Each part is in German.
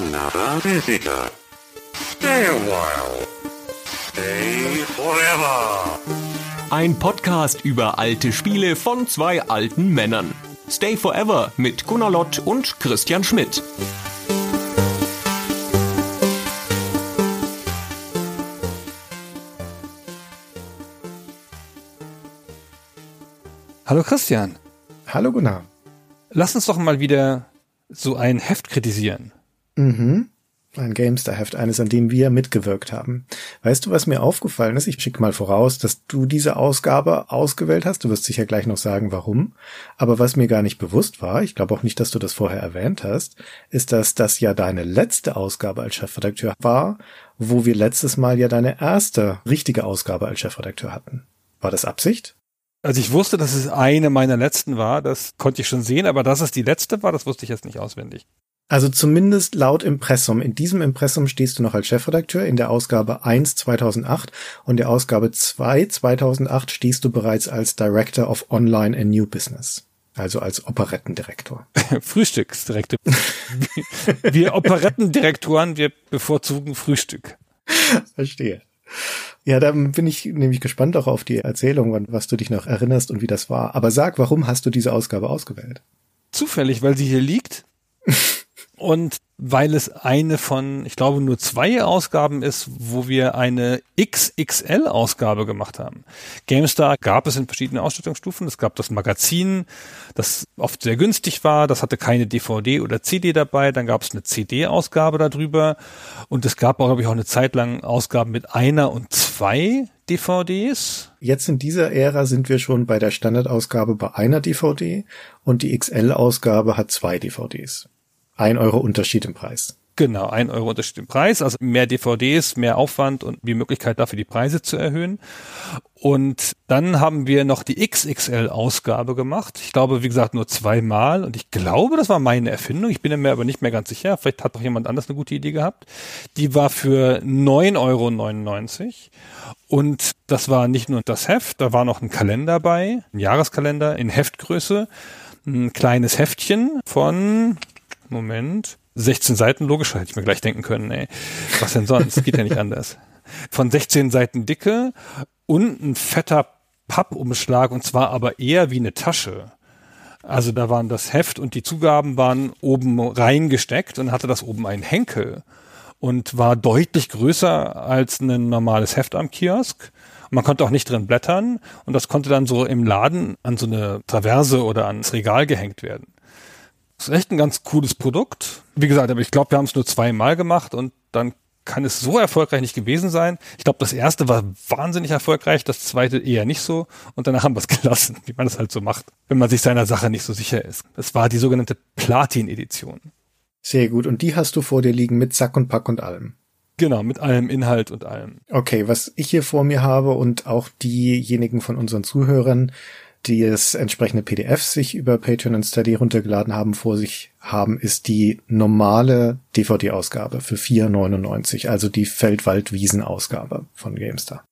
another visitor. Stay a while. Stay forever. Ein Podcast über alte Spiele von zwei alten Männern. Stay Forever mit Gunnar Lott und Christian Schmidt. Hallo Christian. Hallo Gunnar. Lass uns doch mal wieder so ein Heft kritisieren. Mhm. Ein Gamester-Heft, eines, an dem wir mitgewirkt haben. Weißt du, was mir aufgefallen ist? Ich schicke mal voraus, dass du diese Ausgabe ausgewählt hast. Du wirst sicher gleich noch sagen, warum. Aber was mir gar nicht bewusst war, ich glaube auch nicht, dass du das vorher erwähnt hast, ist, dass das ja deine letzte Ausgabe als Chefredakteur war, wo wir letztes Mal ja deine erste richtige Ausgabe als Chefredakteur hatten. War das Absicht? Also ich wusste, dass es eine meiner letzten war, das konnte ich schon sehen, aber dass es die letzte war, das wusste ich jetzt nicht auswendig. Also zumindest laut Impressum. In diesem Impressum stehst du noch als Chefredakteur. In der Ausgabe 1 2008 und der Ausgabe 2 2008 stehst du bereits als Director of Online and New Business. Also als Operettendirektor. Frühstücksdirektor. wir Operettendirektoren, wir bevorzugen Frühstück. Verstehe. Ja, dann bin ich nämlich gespannt auch auf die Erzählung, was du dich noch erinnerst und wie das war. Aber sag, warum hast du diese Ausgabe ausgewählt? Zufällig, weil sie hier liegt. Und weil es eine von, ich glaube, nur zwei Ausgaben ist, wo wir eine XXL-Ausgabe gemacht haben. GameStar gab es in verschiedenen Ausstattungsstufen. Es gab das Magazin, das oft sehr günstig war. Das hatte keine DVD oder CD dabei. Dann gab es eine CD-Ausgabe darüber. Und es gab auch, glaube ich, auch eine Zeit lang Ausgaben mit einer und zwei DVDs. Jetzt in dieser Ära sind wir schon bei der Standardausgabe bei einer DVD und die XL-Ausgabe hat zwei DVDs. Ein Euro Unterschied im Preis. Genau, ein Euro Unterschied im Preis, also mehr DVDs, mehr Aufwand und die Möglichkeit dafür die Preise zu erhöhen. Und dann haben wir noch die XXL-Ausgabe gemacht. Ich glaube, wie gesagt, nur zweimal. Und ich glaube, das war meine Erfindung. Ich bin mir aber nicht mehr ganz sicher. Vielleicht hat doch jemand anders eine gute Idee gehabt. Die war für 9,99 Euro. Und das war nicht nur das Heft, da war noch ein Kalender bei, ein Jahreskalender in Heftgröße, ein kleines Heftchen von Moment. 16 Seiten, logisch, hätte ich mir gleich denken können, ey. Was denn sonst? Geht ja nicht anders. Von 16 Seiten Dicke und ein fetter Pappumschlag und zwar aber eher wie eine Tasche. Also da waren das Heft und die Zugaben waren oben reingesteckt und hatte das oben einen Henkel und war deutlich größer als ein normales Heft am Kiosk. Man konnte auch nicht drin blättern und das konnte dann so im Laden an so eine Traverse oder ans Regal gehängt werden. Das ist echt ein ganz cooles Produkt. Wie gesagt, aber ich glaube, wir haben es nur zweimal gemacht und dann kann es so erfolgreich nicht gewesen sein. Ich glaube, das erste war wahnsinnig erfolgreich, das zweite eher nicht so und danach haben wir es gelassen, wie man das halt so macht, wenn man sich seiner Sache nicht so sicher ist. Das war die sogenannte Platin-Edition. Sehr gut. Und die hast du vor dir liegen mit Sack und Pack und allem. Genau, mit allem Inhalt und allem. Okay, was ich hier vor mir habe und auch diejenigen von unseren Zuhörern, die es entsprechende PDFs sich über Patreon und Steady runtergeladen haben, vor sich haben, ist die normale DVD-Ausgabe für 4,99, also die Feldwald-Wiesen-Ausgabe von GameStar.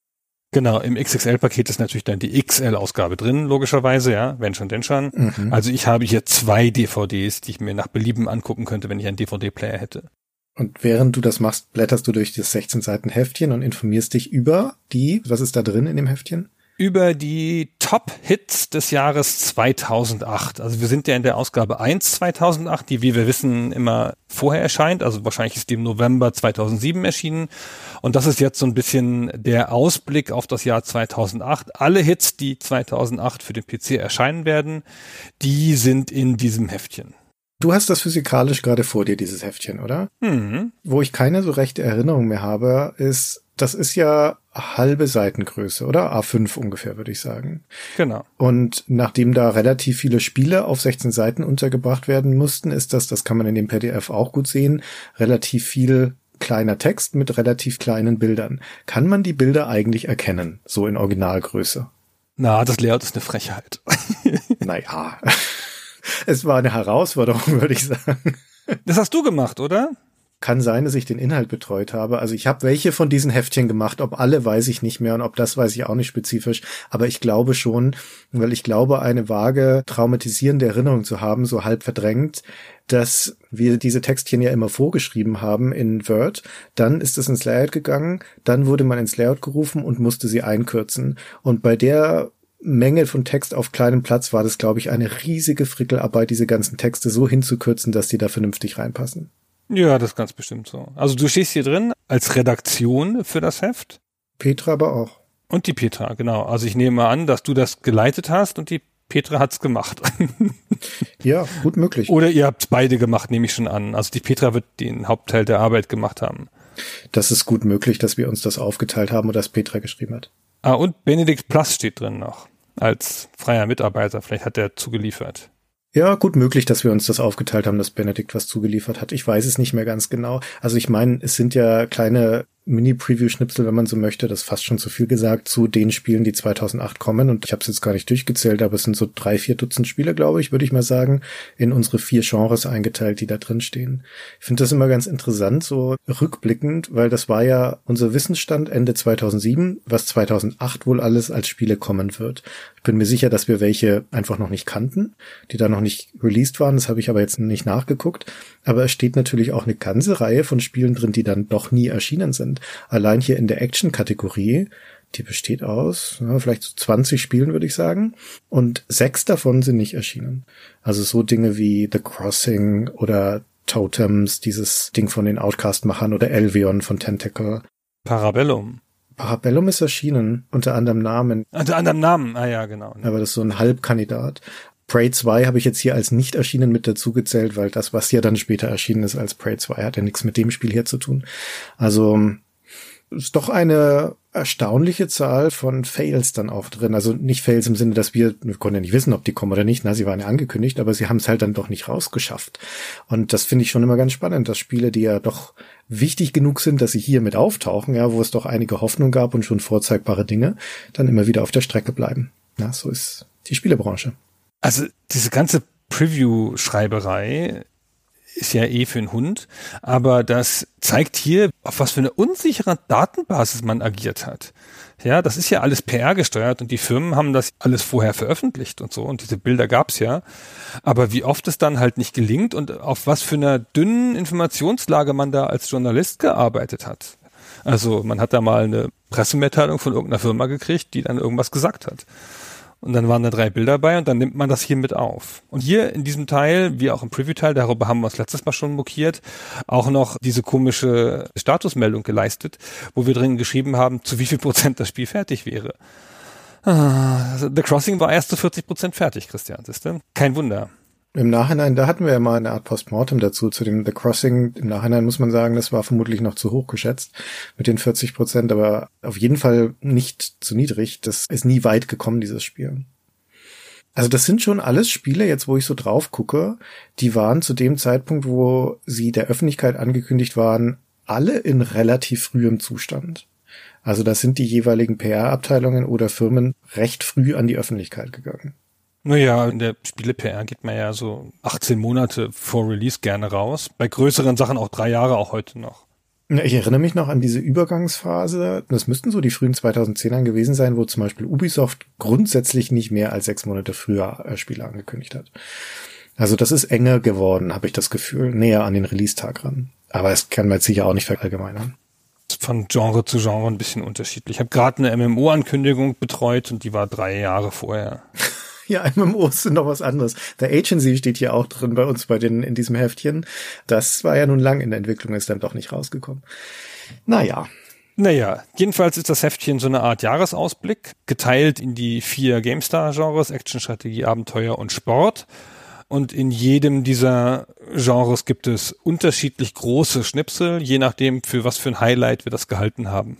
Genau, im XXL-Paket ist natürlich dann die XL-Ausgabe drin, logischerweise, ja, wenn schon, denn schon. Mhm. Also ich habe hier zwei DVDs, die ich mir nach Belieben angucken könnte, wenn ich einen DVD-Player hätte. Und während du das machst, blätterst du durch das 16 Seiten Heftchen und informierst dich über die, was ist da drin in dem Heftchen? Über die Top-Hits des Jahres 2008. Also wir sind ja in der Ausgabe 1 2008, die, wie wir wissen, immer vorher erscheint. Also wahrscheinlich ist die im November 2007 erschienen. Und das ist jetzt so ein bisschen der Ausblick auf das Jahr 2008. Alle Hits, die 2008 für den PC erscheinen werden, die sind in diesem Heftchen. Du hast das physikalisch gerade vor dir, dieses Heftchen, oder? Mhm. Wo ich keine so rechte Erinnerung mehr habe, ist, das ist ja halbe Seitengröße, oder? A5 ungefähr, würde ich sagen. Genau. Und nachdem da relativ viele Spiele auf 16 Seiten untergebracht werden mussten, ist das, das kann man in dem PDF auch gut sehen, relativ viel kleiner Text mit relativ kleinen Bildern. Kann man die Bilder eigentlich erkennen, so in Originalgröße? Na, das Layout ist eine Frechheit. naja, es war eine Herausforderung, würde ich sagen. Das hast du gemacht, oder? Kann sein, dass ich den Inhalt betreut habe. Also ich habe welche von diesen Heftchen gemacht. Ob alle weiß ich nicht mehr und ob das weiß ich auch nicht spezifisch. Aber ich glaube schon, weil ich glaube, eine vage traumatisierende Erinnerung zu haben, so halb verdrängt, dass wir diese Textchen ja immer vorgeschrieben haben in Word. Dann ist es ins Layout gegangen. Dann wurde man ins Layout gerufen und musste sie einkürzen. Und bei der Menge von Text auf kleinem Platz war das, glaube ich, eine riesige Frickelarbeit, diese ganzen Texte so hinzukürzen, dass die da vernünftig reinpassen. Ja, das ist ganz bestimmt so. Also du stehst hier drin als Redaktion für das Heft. Petra aber auch. Und die Petra, genau. Also ich nehme an, dass du das geleitet hast und die Petra hat's gemacht. ja, gut möglich. Oder ihr habt beide gemacht, nehme ich schon an. Also die Petra wird den Hauptteil der Arbeit gemacht haben. Das ist gut möglich, dass wir uns das aufgeteilt haben und dass Petra geschrieben hat. Ah, und Benedikt Plass steht drin noch. Als freier Mitarbeiter. Vielleicht hat er zugeliefert. Ja, gut möglich, dass wir uns das aufgeteilt haben, dass Benedikt was zugeliefert hat. Ich weiß es nicht mehr ganz genau. Also ich meine, es sind ja kleine Mini-Preview-Schnipsel, wenn man so möchte. Das ist fast schon zu viel gesagt zu den Spielen, die 2008 kommen. Und ich habe es jetzt gar nicht durchgezählt, aber es sind so drei, vier Dutzend Spiele, glaube ich, würde ich mal sagen, in unsere vier Genres eingeteilt, die da drin stehen. Ich finde das immer ganz interessant, so rückblickend, weil das war ja unser Wissensstand Ende 2007, was 2008 wohl alles als Spiele kommen wird. Ich bin mir sicher, dass wir welche einfach noch nicht kannten, die da noch nicht released waren. Das habe ich aber jetzt nicht nachgeguckt. Aber es steht natürlich auch eine ganze Reihe von Spielen drin, die dann doch nie erschienen sind. Allein hier in der Action-Kategorie, die besteht aus ja, vielleicht so 20 Spielen, würde ich sagen. Und sechs davon sind nicht erschienen. Also so Dinge wie The Crossing oder Totems, dieses Ding von den Outcast-Machern oder Elvion von Tentacle. Parabellum. Parabellum ist erschienen, unter anderem Namen. Unter anderem Namen, ah ja, genau. Aber das ist so ein Halbkandidat. Prey 2 habe ich jetzt hier als nicht erschienen mit dazugezählt, weil das, was ja dann später erschienen ist als Prey 2, hat ja nichts mit dem Spiel hier zu tun. Also ist doch eine erstaunliche Zahl von Fails dann auch drin. Also nicht Fails im Sinne, dass wir, wir konnten ja nicht wissen, ob die kommen oder nicht. Na, sie waren ja angekündigt, aber sie haben es halt dann doch nicht rausgeschafft. Und das finde ich schon immer ganz spannend, dass Spiele, die ja doch wichtig genug sind, dass sie hier mit auftauchen, ja, wo es doch einige Hoffnung gab und schon vorzeigbare Dinge, dann immer wieder auf der Strecke bleiben. Na, so ist die Spielebranche. Also diese ganze Preview-Schreiberei ist ja eh für einen Hund, aber das zeigt hier, auf was für eine unsichere Datenbasis man agiert hat. Ja, das ist ja alles PR gesteuert und die Firmen haben das alles vorher veröffentlicht und so und diese Bilder gab's ja. Aber wie oft es dann halt nicht gelingt und auf was für einer dünnen Informationslage man da als Journalist gearbeitet hat. Also man hat da mal eine Pressemitteilung von irgendeiner Firma gekriegt, die dann irgendwas gesagt hat. Und dann waren da drei Bilder bei und dann nimmt man das hier mit auf. Und hier in diesem Teil, wie auch im Preview-Teil, darüber haben wir uns letztes Mal schon mokiert, auch noch diese komische Statusmeldung geleistet, wo wir drin geschrieben haben, zu wie viel Prozent das Spiel fertig wäre. Ah, The Crossing war erst zu 40 Prozent fertig, Christian, siehst du? Kein Wunder. Im Nachhinein, da hatten wir ja mal eine Art Postmortem dazu, zu dem The Crossing. Im Nachhinein muss man sagen, das war vermutlich noch zu hoch geschätzt mit den 40 Prozent, aber auf jeden Fall nicht zu niedrig. Das ist nie weit gekommen, dieses Spiel. Also das sind schon alles Spiele, jetzt wo ich so drauf gucke, die waren zu dem Zeitpunkt, wo sie der Öffentlichkeit angekündigt waren, alle in relativ frühem Zustand. Also das sind die jeweiligen PR-Abteilungen oder Firmen recht früh an die Öffentlichkeit gegangen. Naja, in der Spiele-PR geht man ja so 18 Monate vor Release gerne raus. Bei größeren Sachen auch drei Jahre, auch heute noch. Ich erinnere mich noch an diese Übergangsphase. Das müssten so die frühen 2010ern gewesen sein, wo zum Beispiel Ubisoft grundsätzlich nicht mehr als sechs Monate früher äh, Spiele angekündigt hat. Also das ist enger geworden, habe ich das Gefühl, näher an den Release-Tag ran. Aber es kann man jetzt sicher auch nicht verallgemeinern. Von Genre zu Genre ein bisschen unterschiedlich. Ich habe gerade eine MMO-Ankündigung betreut und die war drei Jahre vorher. Ja, MMOs sind noch was anderes. Der Agency steht hier auch drin bei uns bei den, in diesem Heftchen. Das war ja nun lang in der Entwicklung, ist dann doch nicht rausgekommen. Naja. Naja, jedenfalls ist das Heftchen so eine Art Jahresausblick, geteilt in die vier GameStar-Genres, Action, Strategie, Abenteuer und Sport. Und in jedem dieser Genres gibt es unterschiedlich große Schnipsel, je nachdem, für was für ein Highlight wir das gehalten haben.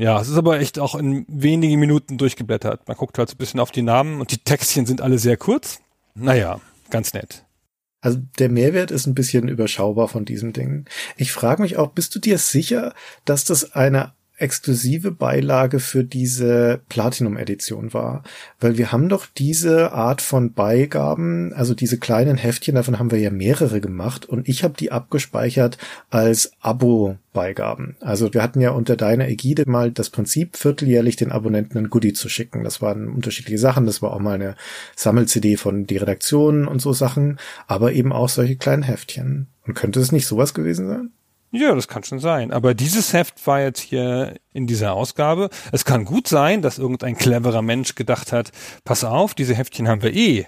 Ja, es ist aber echt auch in wenigen Minuten durchgeblättert. Man guckt halt so ein bisschen auf die Namen und die Textchen sind alle sehr kurz. Naja, ganz nett. Also der Mehrwert ist ein bisschen überschaubar von diesem Ding. Ich frage mich auch, bist du dir sicher, dass das eine exklusive Beilage für diese Platinum-Edition war. Weil wir haben doch diese Art von Beigaben, also diese kleinen Heftchen, davon haben wir ja mehrere gemacht und ich habe die abgespeichert als Abo-Beigaben. Also wir hatten ja unter deiner Ägide mal das Prinzip, vierteljährlich den Abonnenten ein Goodie zu schicken. Das waren unterschiedliche Sachen. Das war auch mal eine Sammel-CD von die Redaktion und so Sachen, aber eben auch solche kleinen Heftchen. Und könnte es nicht sowas gewesen sein? Ja, das kann schon sein. Aber dieses Heft war jetzt hier in dieser Ausgabe. Es kann gut sein, dass irgendein cleverer Mensch gedacht hat, pass auf, diese Heftchen haben wir eh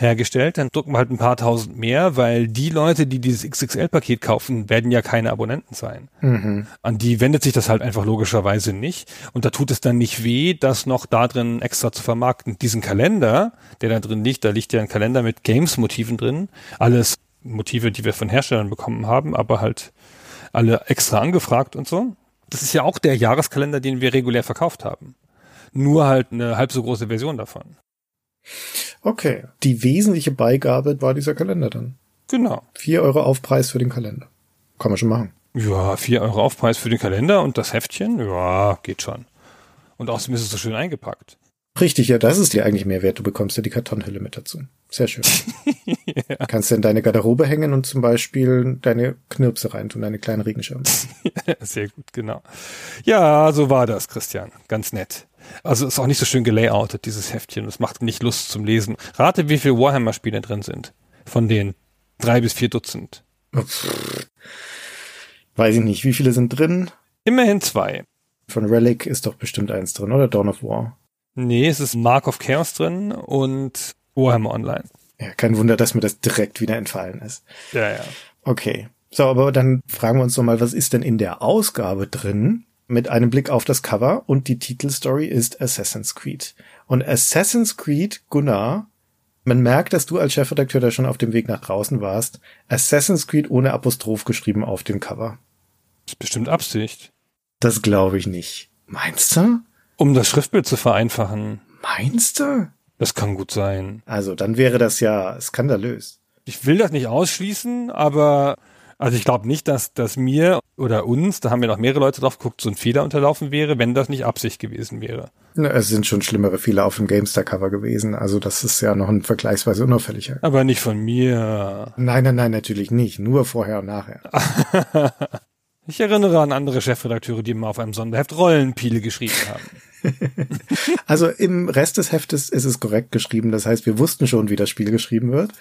hergestellt, dann drucken wir halt ein paar tausend mehr, weil die Leute, die dieses XXL-Paket kaufen, werden ja keine Abonnenten sein. Mhm. An die wendet sich das halt einfach logischerweise nicht. Und da tut es dann nicht weh, das noch da drin extra zu vermarkten. Diesen Kalender, der da drin liegt, da liegt ja ein Kalender mit Games-Motiven drin. Alles Motive, die wir von Herstellern bekommen haben, aber halt alle extra angefragt und so. Das ist ja auch der Jahreskalender, den wir regulär verkauft haben. Nur halt eine halb so große Version davon. Okay. Die wesentliche Beigabe war dieser Kalender dann. Genau. Vier Euro Aufpreis für den Kalender. Kann man schon machen. Ja, vier Euro Aufpreis für den Kalender und das Heftchen, ja, geht schon. Und außerdem ist es so schön eingepackt. Richtig, ja, das ist dir eigentlich Mehrwert. Du bekommst ja die Kartonhülle mit dazu. Sehr schön. ja. Kannst du in deine Garderobe hängen und zum Beispiel deine Knirpse reintun, deine kleinen Regenschirme. Sehr gut, genau. Ja, so war das, Christian. Ganz nett. Also ist auch nicht so schön gelayoutet, dieses Heftchen. Es macht nicht Lust zum Lesen. Rate, wie viele Warhammer-Spiele drin sind. Von den drei bis vier Dutzend. Weiß ich nicht. Wie viele sind drin? Immerhin zwei. Von Relic ist doch bestimmt eins drin, oder? Dawn of War. Nee, es ist Mark of Chaos drin und Warhammer Online. Ja, kein Wunder, dass mir das direkt wieder entfallen ist. Ja, ja. Okay. So, aber dann fragen wir uns doch mal, was ist denn in der Ausgabe drin? Mit einem Blick auf das Cover und die Titelstory ist Assassin's Creed. Und Assassin's Creed, Gunnar, man merkt, dass du als Chefredakteur da schon auf dem Weg nach draußen warst. Assassin's Creed ohne Apostroph geschrieben auf dem Cover. Das ist bestimmt Absicht. Das glaube ich nicht. Meinst du? Um das Schriftbild zu vereinfachen. Meinst du? Das kann gut sein. Also, dann wäre das ja skandalös. Ich will das nicht ausschließen, aber also ich glaube nicht, dass, dass mir oder uns, da haben wir noch mehrere Leute drauf geguckt, so ein Fehler unterlaufen wäre, wenn das nicht Absicht gewesen wäre. Es sind schon schlimmere Fehler auf dem GameStar-Cover gewesen. Also das ist ja noch ein vergleichsweise unauffälliger. Aber nicht von mir. Nein, nein, nein, natürlich nicht. Nur vorher und nachher. ich erinnere an andere Chefredakteure, die mal auf einem Sonderheft Rollenpiele geschrieben haben. also im Rest des Heftes ist es korrekt geschrieben. Das heißt, wir wussten schon, wie das Spiel geschrieben wird.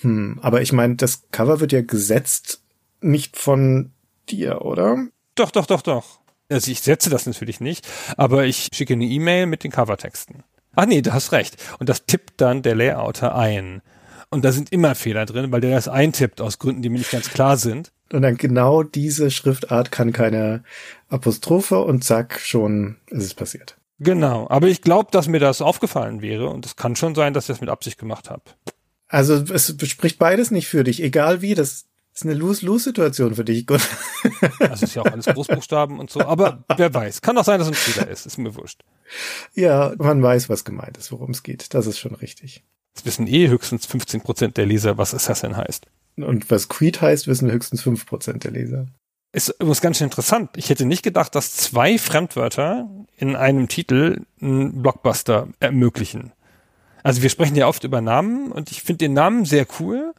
Hm, aber ich meine, das Cover wird ja gesetzt nicht von dir, oder? Doch, doch, doch, doch. Also ich setze das natürlich nicht, aber ich schicke eine E-Mail mit den Covertexten. Ach nee, du hast recht. Und das tippt dann der Layouter ein. Und da sind immer Fehler drin, weil der das eintippt aus Gründen, die mir nicht ganz klar sind. Und dann genau diese Schriftart kann keine Apostrophe und zack, schon ist es passiert. Genau, aber ich glaube, dass mir das aufgefallen wäre und es kann schon sein, dass ich das mit Absicht gemacht habe. Also es spricht beides nicht für dich, egal wie, das ist eine Lose-Lose-Situation für dich, Gott. Das ist ja auch alles Großbuchstaben und so, aber wer weiß. Kann auch sein, dass es ein Fehler ist, ist mir wurscht. Ja, man weiß, was gemeint ist, worum es geht. Das ist schon richtig. Es wissen eh höchstens 15 Prozent der Leser, was Assassin heißt. Und was Creed heißt, wissen höchstens fünf Prozent der Leser. Ist übrigens ganz schön interessant. Ich hätte nicht gedacht, dass zwei Fremdwörter in einem Titel einen Blockbuster ermöglichen. Also wir sprechen ja oft über Namen und ich finde den Namen sehr cool,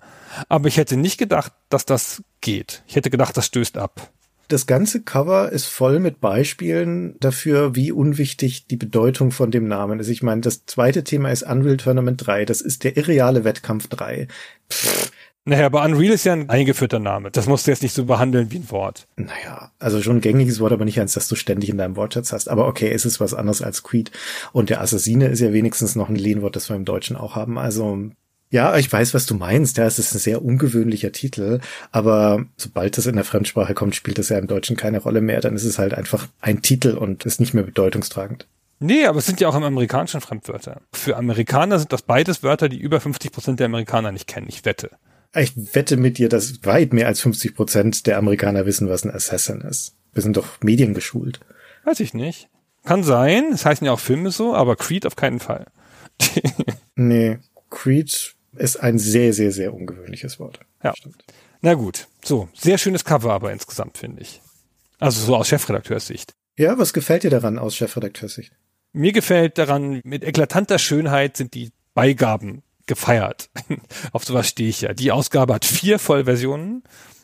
aber ich hätte nicht gedacht, dass das geht. Ich hätte gedacht, das stößt ab. Das ganze Cover ist voll mit Beispielen dafür, wie unwichtig die Bedeutung von dem Namen ist. Ich meine, das zweite Thema ist Unreal Tournament 3. Das ist der irreale Wettkampf 3. Pff, naja, aber Unreal ist ja ein eingeführter Name. Das musst du jetzt nicht so behandeln wie ein Wort. Naja, also schon ein gängiges Wort, aber nicht eins, das du ständig in deinem Wortschatz hast. Aber okay, es ist was anderes als Creed. Und der Assassine ist ja wenigstens noch ein Lehnwort, das wir im Deutschen auch haben. Also ja, ich weiß, was du meinst. Ja, es ist ein sehr ungewöhnlicher Titel, aber sobald das in der Fremdsprache kommt, spielt das ja im Deutschen keine Rolle mehr. Dann ist es halt einfach ein Titel und ist nicht mehr bedeutungstragend. Nee, aber es sind ja auch im amerikanischen Fremdwörter. Für Amerikaner sind das beides Wörter, die über 50 Prozent der Amerikaner nicht kennen. Ich wette. Ich wette mit dir, dass weit mehr als 50 Prozent der Amerikaner wissen, was ein Assassin ist. Wir sind doch mediengeschult. Weiß ich nicht. Kann sein. Es das heißen ja auch Filme so, aber Creed auf keinen Fall. nee, Creed ist ein sehr, sehr, sehr ungewöhnliches Wort. Ja. Stimmt. Na gut. So, sehr schönes Cover aber insgesamt, finde ich. Also so aus Chefredakteurs Sicht. Ja, was gefällt dir daran aus Chefredakteurs-Sicht? Mir gefällt daran, mit eklatanter Schönheit sind die Beigaben gefeiert. Auf sowas stehe ich ja. Die Ausgabe hat vier Vollversionen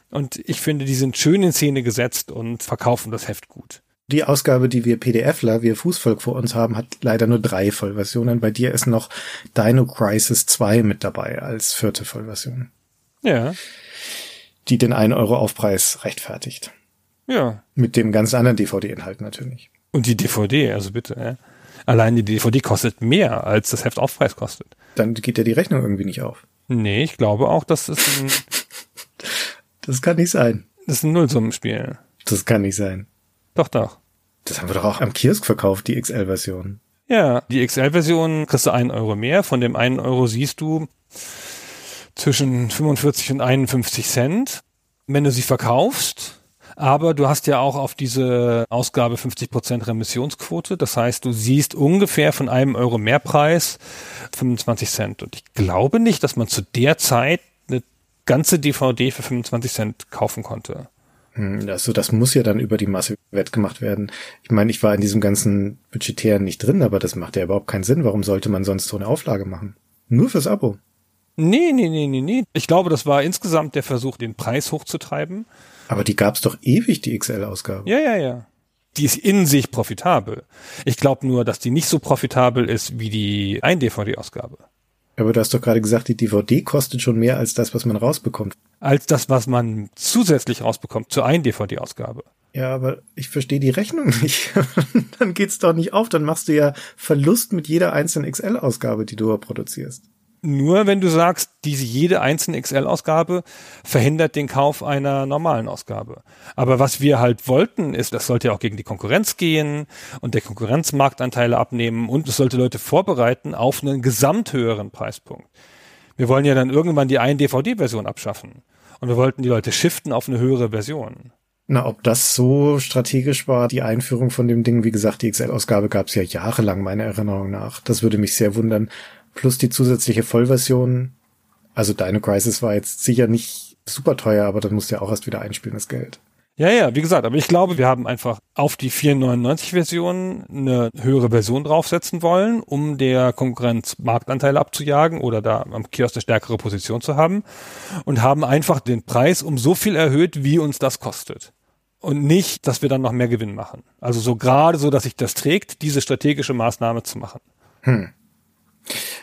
und ich finde, die sind schön in Szene gesetzt und verkaufen das Heft gut. Die Ausgabe, die wir PDFler, wir Fußvolk vor uns haben, hat leider nur drei Vollversionen. Bei dir ist noch Dino Crisis 2 mit dabei als vierte Vollversion. Ja. Die den 1 Euro Aufpreis rechtfertigt. Ja. Mit dem ganz anderen DVD-Inhalt natürlich. Und die DVD, also bitte, ja. Allein die DVD kostet mehr, als das Heft Aufpreis kostet. Dann geht ja die Rechnung irgendwie nicht auf. Nee, ich glaube auch, das ist ein, Das kann nicht sein. das ist ein Nullsummenspiel. Das kann nicht sein. Doch, doch. Das haben wir doch auch am Kiosk verkauft, die XL-Version. Ja, die XL-Version kriegst du einen Euro mehr. Von dem einen Euro siehst du zwischen 45 und 51 Cent, wenn du sie verkaufst. Aber du hast ja auch auf diese Ausgabe 50% Remissionsquote. Das heißt, du siehst ungefähr von einem Euro Mehrpreis 25 Cent. Und ich glaube nicht, dass man zu der Zeit eine ganze DVD für 25 Cent kaufen konnte. Hm, Also das muss ja dann über die Masse wettgemacht werden. Ich meine, ich war in diesem ganzen Budgetären nicht drin, aber das macht ja überhaupt keinen Sinn. Warum sollte man sonst so eine Auflage machen? Nur fürs Abo. Nee, nee, nee, nee, nee. Ich glaube, das war insgesamt der Versuch, den Preis hochzutreiben. Aber die gab's doch ewig, die XL-Ausgabe. Ja, ja, ja. Die ist in sich profitabel. Ich glaube nur, dass die nicht so profitabel ist wie die 1-DVD-Ausgabe. Aber du hast doch gerade gesagt, die DVD kostet schon mehr als das, was man rausbekommt. Als das, was man zusätzlich rausbekommt zur 1-DVD-Ausgabe. Ja, aber ich verstehe die Rechnung nicht. dann geht's doch nicht auf. Dann machst du ja Verlust mit jeder einzelnen XL-Ausgabe, die du produzierst. Nur wenn du sagst, diese jede einzelne XL-Ausgabe verhindert den Kauf einer normalen Ausgabe. Aber was wir halt wollten, ist, das sollte ja auch gegen die Konkurrenz gehen und der Konkurrenzmarktanteile abnehmen und es sollte Leute vorbereiten auf einen gesamt höheren Preispunkt. Wir wollen ja dann irgendwann die 1-DVD-Version abschaffen. Und wir wollten die Leute shiften auf eine höhere Version. Na, ob das so strategisch war, die Einführung von dem Ding, wie gesagt, die XL-Ausgabe gab's ja jahrelang, meiner Erinnerung nach. Das würde mich sehr wundern. Plus die zusätzliche Vollversion. Also Dino Crisis war jetzt sicher nicht super teuer, aber das musst du ja auch erst wieder einspielen, das Geld. Ja, ja, wie gesagt, aber ich glaube, wir haben einfach auf die 499-Version eine höhere Version draufsetzen wollen, um der Konkurrenz Marktanteile abzujagen oder da am Kiosk eine stärkere Position zu haben und haben einfach den Preis um so viel erhöht, wie uns das kostet. Und nicht, dass wir dann noch mehr Gewinn machen. Also so gerade so, dass sich das trägt, diese strategische Maßnahme zu machen. Hm.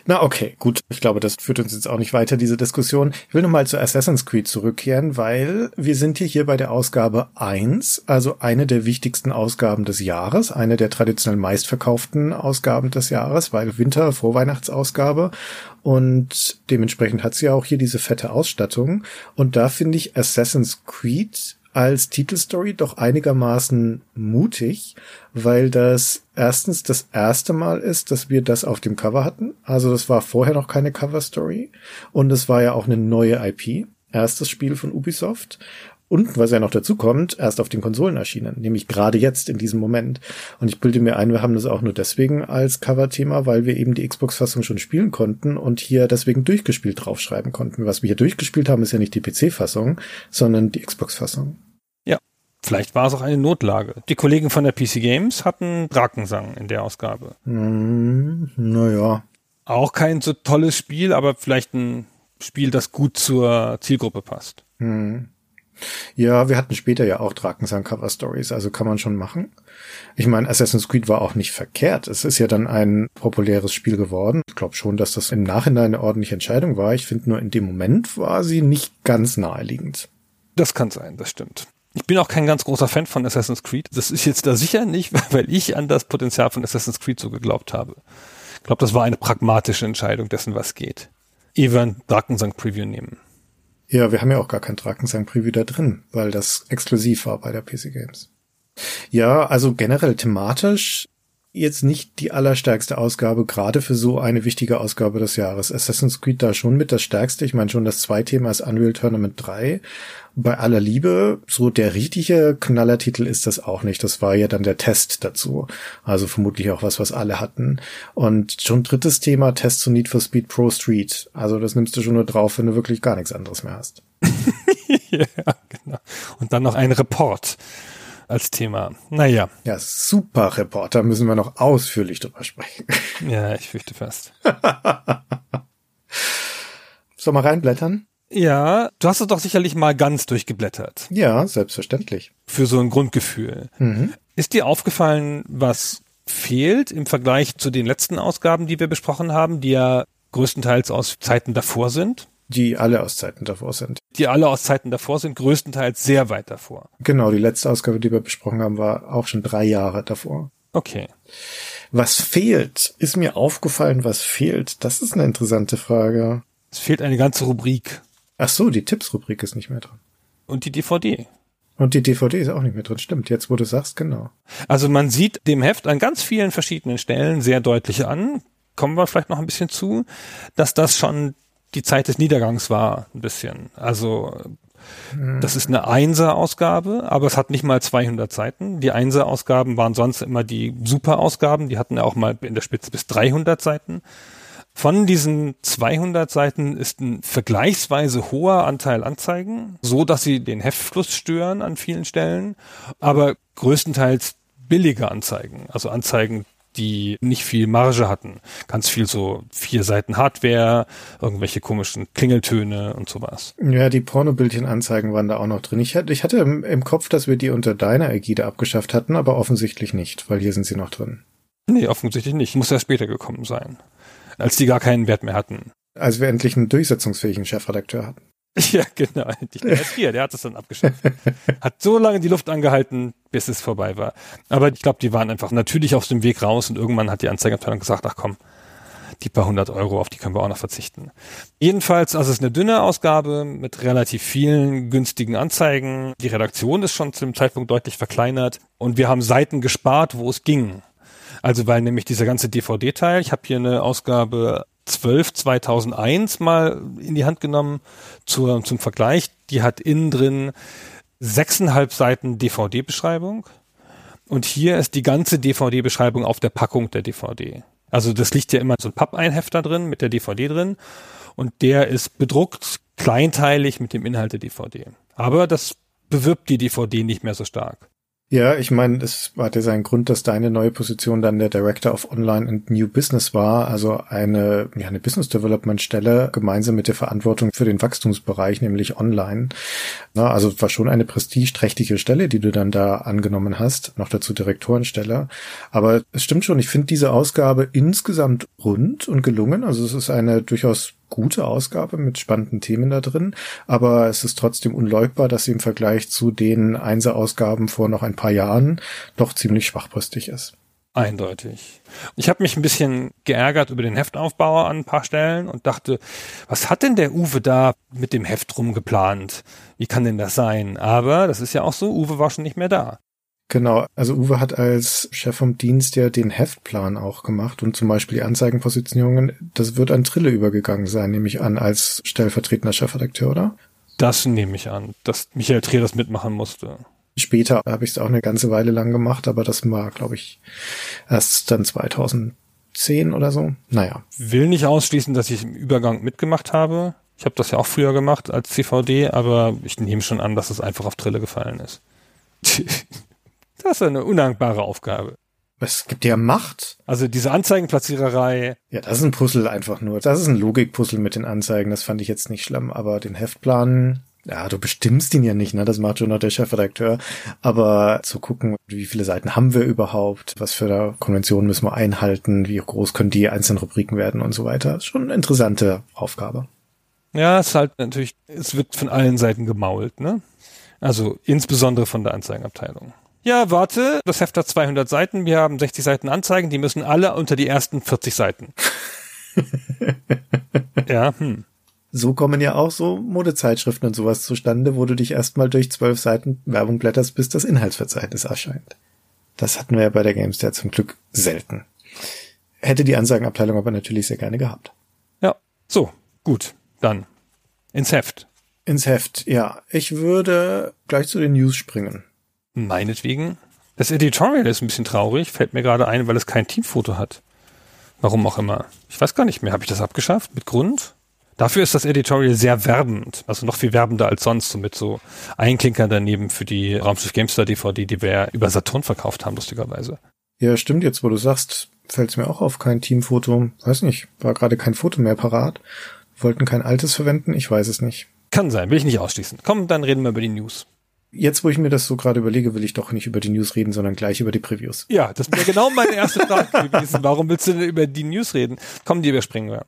Na okay, gut. Ich glaube, das führt uns jetzt auch nicht weiter, diese Diskussion. Ich will nochmal zu Assassin's Creed zurückkehren, weil wir sind hier, hier bei der Ausgabe 1, also eine der wichtigsten Ausgaben des Jahres, eine der traditionell meistverkauften Ausgaben des Jahres, weil Winter, Vorweihnachtsausgabe und dementsprechend hat sie auch hier diese fette Ausstattung und da finde ich Assassin's Creed als Titelstory doch einigermaßen mutig, weil das erstens das erste Mal ist, dass wir das auf dem Cover hatten. Also das war vorher noch keine Cover-Story und es war ja auch eine neue IP. Erstes Spiel von Ubisoft. Und was ja noch dazu kommt, erst auf den Konsolen erschienen, nämlich gerade jetzt in diesem Moment. Und ich bilde mir ein, wir haben das auch nur deswegen als Cover-Thema, weil wir eben die Xbox-Fassung schon spielen konnten und hier deswegen durchgespielt draufschreiben konnten. Was wir hier durchgespielt haben, ist ja nicht die PC-Fassung, sondern die Xbox-Fassung. Vielleicht war es auch eine Notlage. Die Kollegen von der PC Games hatten Drakensang in der Ausgabe. Hm, naja. Auch kein so tolles Spiel, aber vielleicht ein Spiel, das gut zur Zielgruppe passt. Hm. Ja, wir hatten später ja auch Drakensang Cover Stories, also kann man schon machen. Ich meine, Assassin's Creed war auch nicht verkehrt. Es ist ja dann ein populäres Spiel geworden. Ich glaube schon, dass das im Nachhinein eine ordentliche Entscheidung war. Ich finde nur in dem Moment war sie nicht ganz naheliegend. Das kann sein, das stimmt. Ich bin auch kein ganz großer Fan von Assassin's Creed. Das ist jetzt da sicher nicht, weil ich an das Potenzial von Assassin's Creed so geglaubt habe. Ich glaube, das war eine pragmatische Entscheidung dessen, was geht. Ehe wir ein Drakensang Preview nehmen. Ja, wir haben ja auch gar kein Drakensang Preview da drin, weil das exklusiv war bei der PC Games. Ja, also generell thematisch jetzt nicht die allerstärkste Ausgabe, gerade für so eine wichtige Ausgabe des Jahres. Assassin's Creed da schon mit das stärkste. Ich meine schon, das zwei Thema ist Unreal Tournament 3. Bei aller Liebe, so der richtige Knallertitel ist das auch nicht. Das war ja dann der Test dazu. Also vermutlich auch was, was alle hatten. Und schon drittes Thema, Test zu Need for Speed Pro Street. Also das nimmst du schon nur drauf, wenn du wirklich gar nichts anderes mehr hast. ja, genau. Und dann noch ein Report. Als Thema. Naja. Ja, super Reporter, müssen wir noch ausführlich drüber sprechen. Ja, ich fürchte fast. Soll mal reinblättern? Ja, du hast es doch sicherlich mal ganz durchgeblättert. Ja, selbstverständlich. Für so ein Grundgefühl. Mhm. Ist dir aufgefallen, was fehlt im Vergleich zu den letzten Ausgaben, die wir besprochen haben, die ja größtenteils aus Zeiten davor sind? Die alle aus Zeiten davor sind. Die alle aus Zeiten davor sind, größtenteils sehr weit davor. Genau, die letzte Ausgabe, die wir besprochen haben, war auch schon drei Jahre davor. Okay. Was fehlt? Ist mir aufgefallen, was fehlt? Das ist eine interessante Frage. Es fehlt eine ganze Rubrik. Ach so, die Tipps-Rubrik ist nicht mehr drin. Und die DVD. Und die DVD ist auch nicht mehr drin. Stimmt, jetzt wo du sagst, genau. Also man sieht dem Heft an ganz vielen verschiedenen Stellen sehr deutlich an, kommen wir vielleicht noch ein bisschen zu, dass das schon die Zeit des Niedergangs war, ein bisschen. Also das ist eine Einser-Ausgabe, aber es hat nicht mal 200 Seiten. Die Einser-Ausgaben waren sonst immer die Super-Ausgaben, die hatten ja auch mal in der Spitze bis 300 Seiten. Von diesen 200 Seiten ist ein vergleichsweise hoher Anteil Anzeigen, so dass sie den Heftfluss stören an vielen Stellen, aber größtenteils billige Anzeigen, also Anzeigen, die nicht viel Marge hatten. Ganz viel so vier Seiten Hardware, irgendwelche komischen Klingeltöne und sowas. Ja, die Pornobildchen-Anzeigen waren da auch noch drin. Ich hatte, ich hatte im, im Kopf, dass wir die unter deiner Ägide abgeschafft hatten, aber offensichtlich nicht, weil hier sind sie noch drin. Nee, offensichtlich nicht. Muss ja später gekommen sein. Als die gar keinen Wert mehr hatten. Als wir endlich einen durchsetzungsfähigen Chefredakteur hatten. Ja, genau. Ist hier, der hat es dann abgeschafft. Hat so lange die Luft angehalten, bis es vorbei war. Aber ich glaube, die waren einfach natürlich auf dem Weg raus und irgendwann hat die Anzeigenabteilung gesagt, ach komm, die paar hundert Euro, auf die können wir auch noch verzichten. Jedenfalls, also es ist eine dünne Ausgabe mit relativ vielen günstigen Anzeigen. Die Redaktion ist schon zu dem Zeitpunkt deutlich verkleinert und wir haben Seiten gespart, wo es ging. Also weil nämlich dieser ganze DVD-Teil, ich habe hier eine Ausgabe 12 2001 mal in die Hand genommen zur, zum Vergleich. Die hat innen drin sechseinhalb Seiten DVD-Beschreibung und hier ist die ganze DVD-Beschreibung auf der Packung der DVD. Also das liegt ja immer so ein Pappeinhefter drin mit der DVD drin und der ist bedruckt kleinteilig mit dem Inhalt der DVD. Aber das bewirbt die DVD nicht mehr so stark. Ja, ich meine, es hatte seinen Grund, dass deine neue Position dann der Director of Online and New Business war, also eine, ja, eine Business Development Stelle gemeinsam mit der Verantwortung für den Wachstumsbereich, nämlich Online. Na, also war schon eine prestigeträchtige Stelle, die du dann da angenommen hast, noch dazu Direktorenstelle. Aber es stimmt schon, ich finde diese Ausgabe insgesamt rund und gelungen. Also es ist eine durchaus gute Ausgabe mit spannenden Themen da drin, aber es ist trotzdem unleugbar, dass sie im Vergleich zu den Einser-Ausgaben vor noch ein paar Jahren doch ziemlich schwachbrüstig ist. Eindeutig. Ich habe mich ein bisschen geärgert über den Heftaufbau an ein paar Stellen und dachte, was hat denn der Uwe da mit dem Heft rumgeplant? Wie kann denn das sein? Aber das ist ja auch so, Uwe war schon nicht mehr da. Genau, also Uwe hat als Chef vom Dienst ja den Heftplan auch gemacht und zum Beispiel die Anzeigenpositionierungen, das wird an Trille übergegangen sein, nehme ich an, als stellvertretender Chefredakteur, oder? Das nehme ich an, dass Michael Trier das mitmachen musste. Später habe ich es auch eine ganze Weile lang gemacht, aber das war, glaube ich, erst dann 2010 oder so. Naja. Will nicht ausschließen, dass ich im Übergang mitgemacht habe. Ich habe das ja auch früher gemacht als CVD, aber ich nehme schon an, dass es einfach auf Trille gefallen ist. Das ist eine undankbare Aufgabe. Es gibt ja Macht. Also diese Anzeigenplatziererei. Ja, das ist ein Puzzle einfach nur. Das ist ein Logikpuzzle mit den Anzeigen. Das fand ich jetzt nicht schlimm. Aber den Heftplan, ja, du bestimmst ihn ja nicht, ne? Das macht schon noch der Chefredakteur. Aber zu gucken, wie viele Seiten haben wir überhaupt? Was für Konventionen müssen wir einhalten? Wie groß können die einzelnen Rubriken werden und so weiter? Ist schon eine interessante Aufgabe. Ja, es ist halt natürlich, es wird von allen Seiten gemault, ne? Also insbesondere von der Anzeigenabteilung. Ja, warte, das Heft hat 200 Seiten, wir haben 60 Seiten Anzeigen, die müssen alle unter die ersten 40 Seiten. ja, hm. So kommen ja auch so Modezeitschriften und sowas zustande, wo du dich erstmal durch zwölf Seiten Werbung blätterst, bis das Inhaltsverzeichnis erscheint. Das hatten wir ja bei der Gamestar zum Glück selten. Hätte die Ansagenabteilung aber natürlich sehr gerne gehabt. Ja, so, gut, dann ins Heft. Ins Heft, ja. Ich würde gleich zu den News springen. Meinetwegen. Das Editorial ist ein bisschen traurig, fällt mir gerade ein, weil es kein Teamfoto hat. Warum auch immer. Ich weiß gar nicht mehr. Habe ich das abgeschafft? Mit Grund? Dafür ist das Editorial sehr werbend, also noch viel werbender als sonst, so mit so Einklinkern daneben für die Raumschiff GameStar DVD, die wir ja über Saturn verkauft haben, lustigerweise. Ja, stimmt, jetzt wo du sagst, fällt es mir auch auf, kein Teamfoto. Weiß nicht, war gerade kein Foto mehr parat. Wollten kein altes verwenden, ich weiß es nicht. Kann sein, will ich nicht ausschließen. Komm, dann reden wir über die News. Jetzt, wo ich mir das so gerade überlege, will ich doch nicht über die News reden, sondern gleich über die Previews. Ja, das wäre genau meine erste Frage gewesen. Warum willst du denn über die News reden? Komm, die überspringen wir.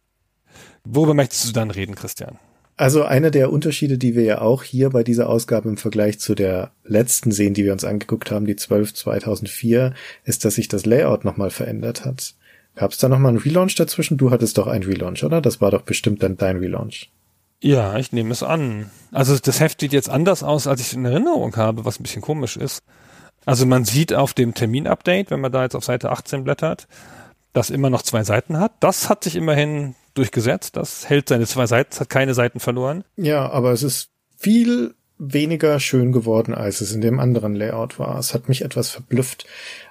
Worüber möchtest du dann reden, Christian? Also einer der Unterschiede, die wir ja auch hier bei dieser Ausgabe im Vergleich zu der letzten sehen, die wir uns angeguckt haben, die 12 2004, ist, dass sich das Layout nochmal verändert hat. Gab es da nochmal einen Relaunch dazwischen? Du hattest doch einen Relaunch, oder? Das war doch bestimmt dann dein Relaunch. Ja, ich nehme es an. Also das Heft sieht jetzt anders aus, als ich es in Erinnerung habe, was ein bisschen komisch ist. Also man sieht auf dem Terminupdate, wenn man da jetzt auf Seite 18 blättert, dass immer noch zwei Seiten hat. Das hat sich immerhin durchgesetzt. Das hält seine zwei Seiten, hat keine Seiten verloren. Ja, aber es ist viel weniger schön geworden, als es in dem anderen Layout war. Es hat mich etwas verblüfft,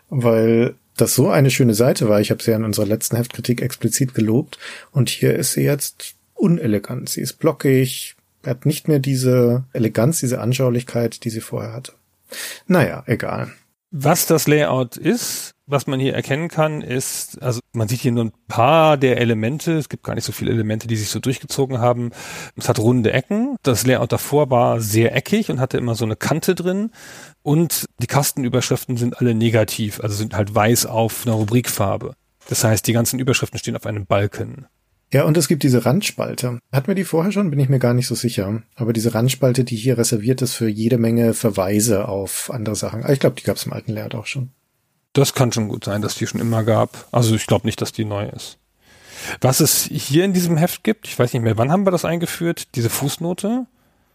weil das so eine schöne Seite war. Ich habe sie ja in unserer letzten Heftkritik explizit gelobt. Und hier ist sie jetzt unelegant. Sie ist blockig, hat nicht mehr diese Eleganz, diese Anschaulichkeit, die sie vorher hatte. Naja, egal. Was das Layout ist, was man hier erkennen kann, ist, also man sieht hier nur ein paar der Elemente. Es gibt gar nicht so viele Elemente, die sich so durchgezogen haben. Es hat runde Ecken. Das Layout davor war sehr eckig und hatte immer so eine Kante drin. Und die Kastenüberschriften sind alle negativ, also sind halt weiß auf einer Rubrikfarbe. Das heißt, die ganzen Überschriften stehen auf einem Balken. Ja, und es gibt diese Randspalte. Hatten wir die vorher schon? Bin ich mir gar nicht so sicher. Aber diese Randspalte, die hier reserviert ist für jede Menge Verweise auf andere Sachen. Ah, ich glaube, die gab es im alten Layout auch schon. Das kann schon gut sein, dass die schon immer gab. Also ich glaube nicht, dass die neu ist. Was es hier in diesem Heft gibt, ich weiß nicht mehr, wann haben wir das eingeführt? Diese Fußnote?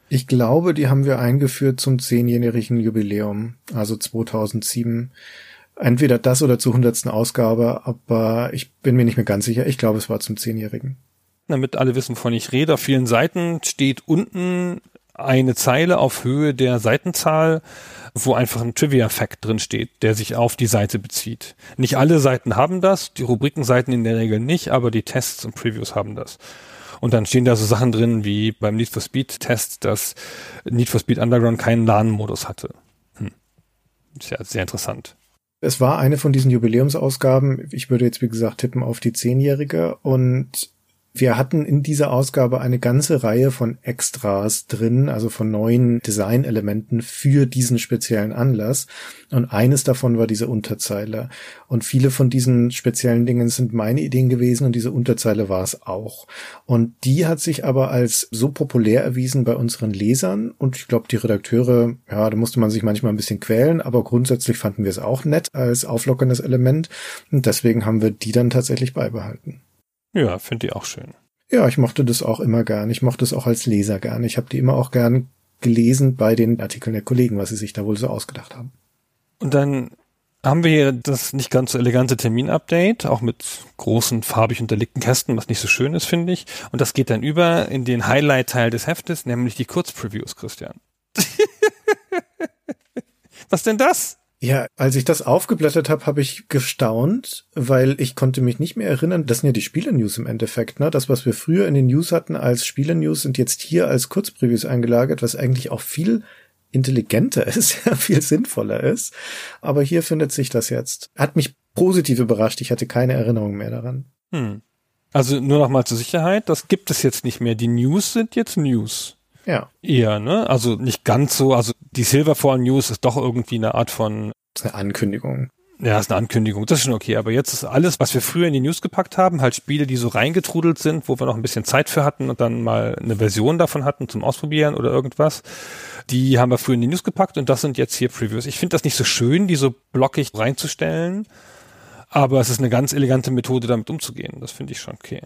Ich glaube, die haben wir eingeführt zum zehnjährigen Jubiläum, also 2007 entweder das oder zur hundertsten Ausgabe, aber ich bin mir nicht mehr ganz sicher. Ich glaube, es war zum Zehnjährigen. Damit alle wissen, wovon ich rede, auf vielen Seiten steht unten eine Zeile auf Höhe der Seitenzahl, wo einfach ein Trivia-Fact drin steht, der sich auf die Seite bezieht. Nicht alle Seiten haben das, die Rubrikenseiten in der Regel nicht, aber die Tests und Previews haben das. Und dann stehen da so Sachen drin wie beim Need for Speed Test, dass Need for Speed Underground keinen LAN-Modus hatte. Hm. Ist ja sehr interessant. Es war eine von diesen Jubiläumsausgaben. Ich würde jetzt, wie gesagt, tippen auf die zehnjährige und wir hatten in dieser Ausgabe eine ganze Reihe von Extras drin, also von neuen Designelementen für diesen speziellen Anlass. Und eines davon war diese Unterzeile. Und viele von diesen speziellen Dingen sind meine Ideen gewesen und diese Unterzeile war es auch. Und die hat sich aber als so populär erwiesen bei unseren Lesern. Und ich glaube, die Redakteure, ja, da musste man sich manchmal ein bisschen quälen, aber grundsätzlich fanden wir es auch nett als auflockerndes Element. Und deswegen haben wir die dann tatsächlich beibehalten. Ja, finde ich auch schön. Ja, ich mochte das auch immer gern. Ich mochte es auch als Leser gern. Ich habe die immer auch gern gelesen bei den Artikeln der Kollegen, was sie sich da wohl so ausgedacht haben. Und dann haben wir hier das nicht ganz so elegante Termin-Update, auch mit großen farbig unterlegten Kästen, was nicht so schön ist, finde ich. Und das geht dann über in den Highlight-Teil des Heftes, nämlich die Kurzpreviews, Christian. was denn das? Ja, als ich das aufgeblättert habe, habe ich gestaunt, weil ich konnte mich nicht mehr erinnern. Das sind ja die Spiele-News im Endeffekt. Ne? Das, was wir früher in den News hatten als Spiele-News, sind jetzt hier als Kurzpreviews eingelagert, was eigentlich auch viel intelligenter ist, viel sinnvoller ist. Aber hier findet sich das jetzt. Hat mich positiv überrascht. Ich hatte keine Erinnerung mehr daran. Hm. Also nur noch mal zur Sicherheit, das gibt es jetzt nicht mehr. Die News sind jetzt News. Ja. Eher, ne? Also nicht ganz so. Also die Silverfall News ist doch irgendwie eine Art von. Das ist eine Ankündigung. Ja, ist eine Ankündigung. Das ist schon okay. Aber jetzt ist alles, was wir früher in die News gepackt haben, halt Spiele, die so reingetrudelt sind, wo wir noch ein bisschen Zeit für hatten und dann mal eine Version davon hatten zum Ausprobieren oder irgendwas. Die haben wir früher in die News gepackt und das sind jetzt hier Previews. Ich finde das nicht so schön, die so blockig reinzustellen. Aber es ist eine ganz elegante Methode, damit umzugehen. Das finde ich schon okay.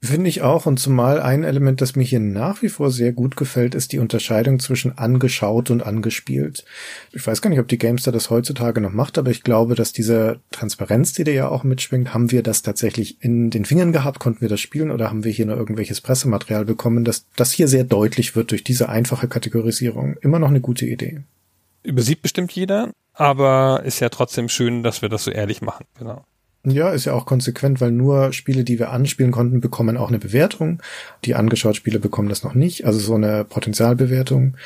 Finde ich auch. Und zumal ein Element, das mir hier nach wie vor sehr gut gefällt, ist die Unterscheidung zwischen angeschaut und angespielt. Ich weiß gar nicht, ob die Gamester das heutzutage noch macht, aber ich glaube, dass diese Transparenz, die da ja auch mitschwingt, haben wir das tatsächlich in den Fingern gehabt? Konnten wir das spielen oder haben wir hier nur irgendwelches Pressematerial bekommen, dass das hier sehr deutlich wird durch diese einfache Kategorisierung? Immer noch eine gute Idee. Übersieht bestimmt jeder, aber ist ja trotzdem schön, dass wir das so ehrlich machen. Genau. Ja, ist ja auch konsequent, weil nur Spiele, die wir anspielen konnten, bekommen auch eine Bewertung. Die angeschaut Spiele bekommen das noch nicht. Also so eine Potenzialbewertung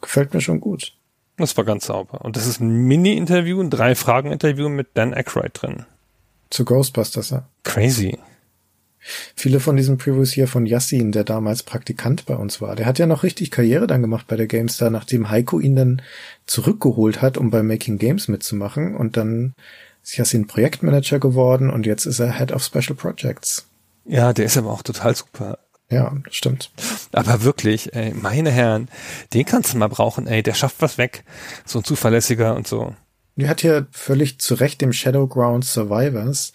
gefällt mir schon gut. Das war ganz sauber. Und das ist ein Mini-Interview, ein Drei-Fragen-Interview mit Dan Aykroyd drin. Zu Ghostbusters, ja. Crazy. Viele von diesen Previews hier von Yassin, der damals Praktikant bei uns war, der hat ja noch richtig Karriere dann gemacht bei der GameStar, nachdem Heiko ihn dann zurückgeholt hat, um bei Making Games mitzumachen und dann Yassin Projektmanager geworden und jetzt ist er Head of Special Projects. Ja, der ist aber auch total super. Ja, stimmt. Aber wirklich, ey, meine Herren, den kannst du mal brauchen, ey, der schafft was weg. So ein zuverlässiger und so. Die hat ja völlig zu Recht dem Shadowground Survivors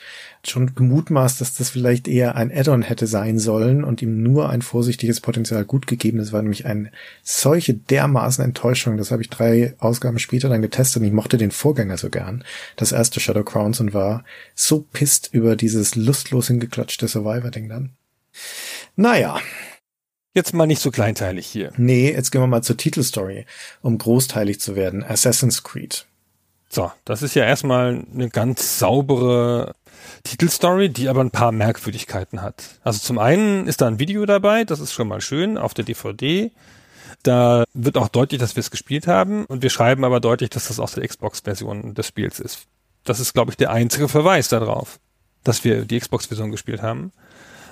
schon gemutmaßt, dass das vielleicht eher ein Add-on hätte sein sollen und ihm nur ein vorsichtiges Potenzial gut gegeben. Das war nämlich eine solche dermaßen Enttäuschung. Das habe ich drei Ausgaben später dann getestet und ich mochte den Vorgänger so gern. Das erste Shadow Crowns und war so pisst über dieses lustlos hingeklatschte Survivor-Ding dann. Naja. Jetzt mal nicht so kleinteilig hier. Nee, jetzt gehen wir mal zur Titelstory, um großteilig zu werden. Assassin's Creed. So, das ist ja erstmal eine ganz saubere Titelstory, die aber ein paar Merkwürdigkeiten hat. Also zum einen ist da ein Video dabei, das ist schon mal schön, auf der DVD. Da wird auch deutlich, dass wir es gespielt haben und wir schreiben aber deutlich, dass das aus der Xbox-Version des Spiels ist. Das ist, glaube ich, der einzige Verweis darauf, dass wir die Xbox-Version gespielt haben.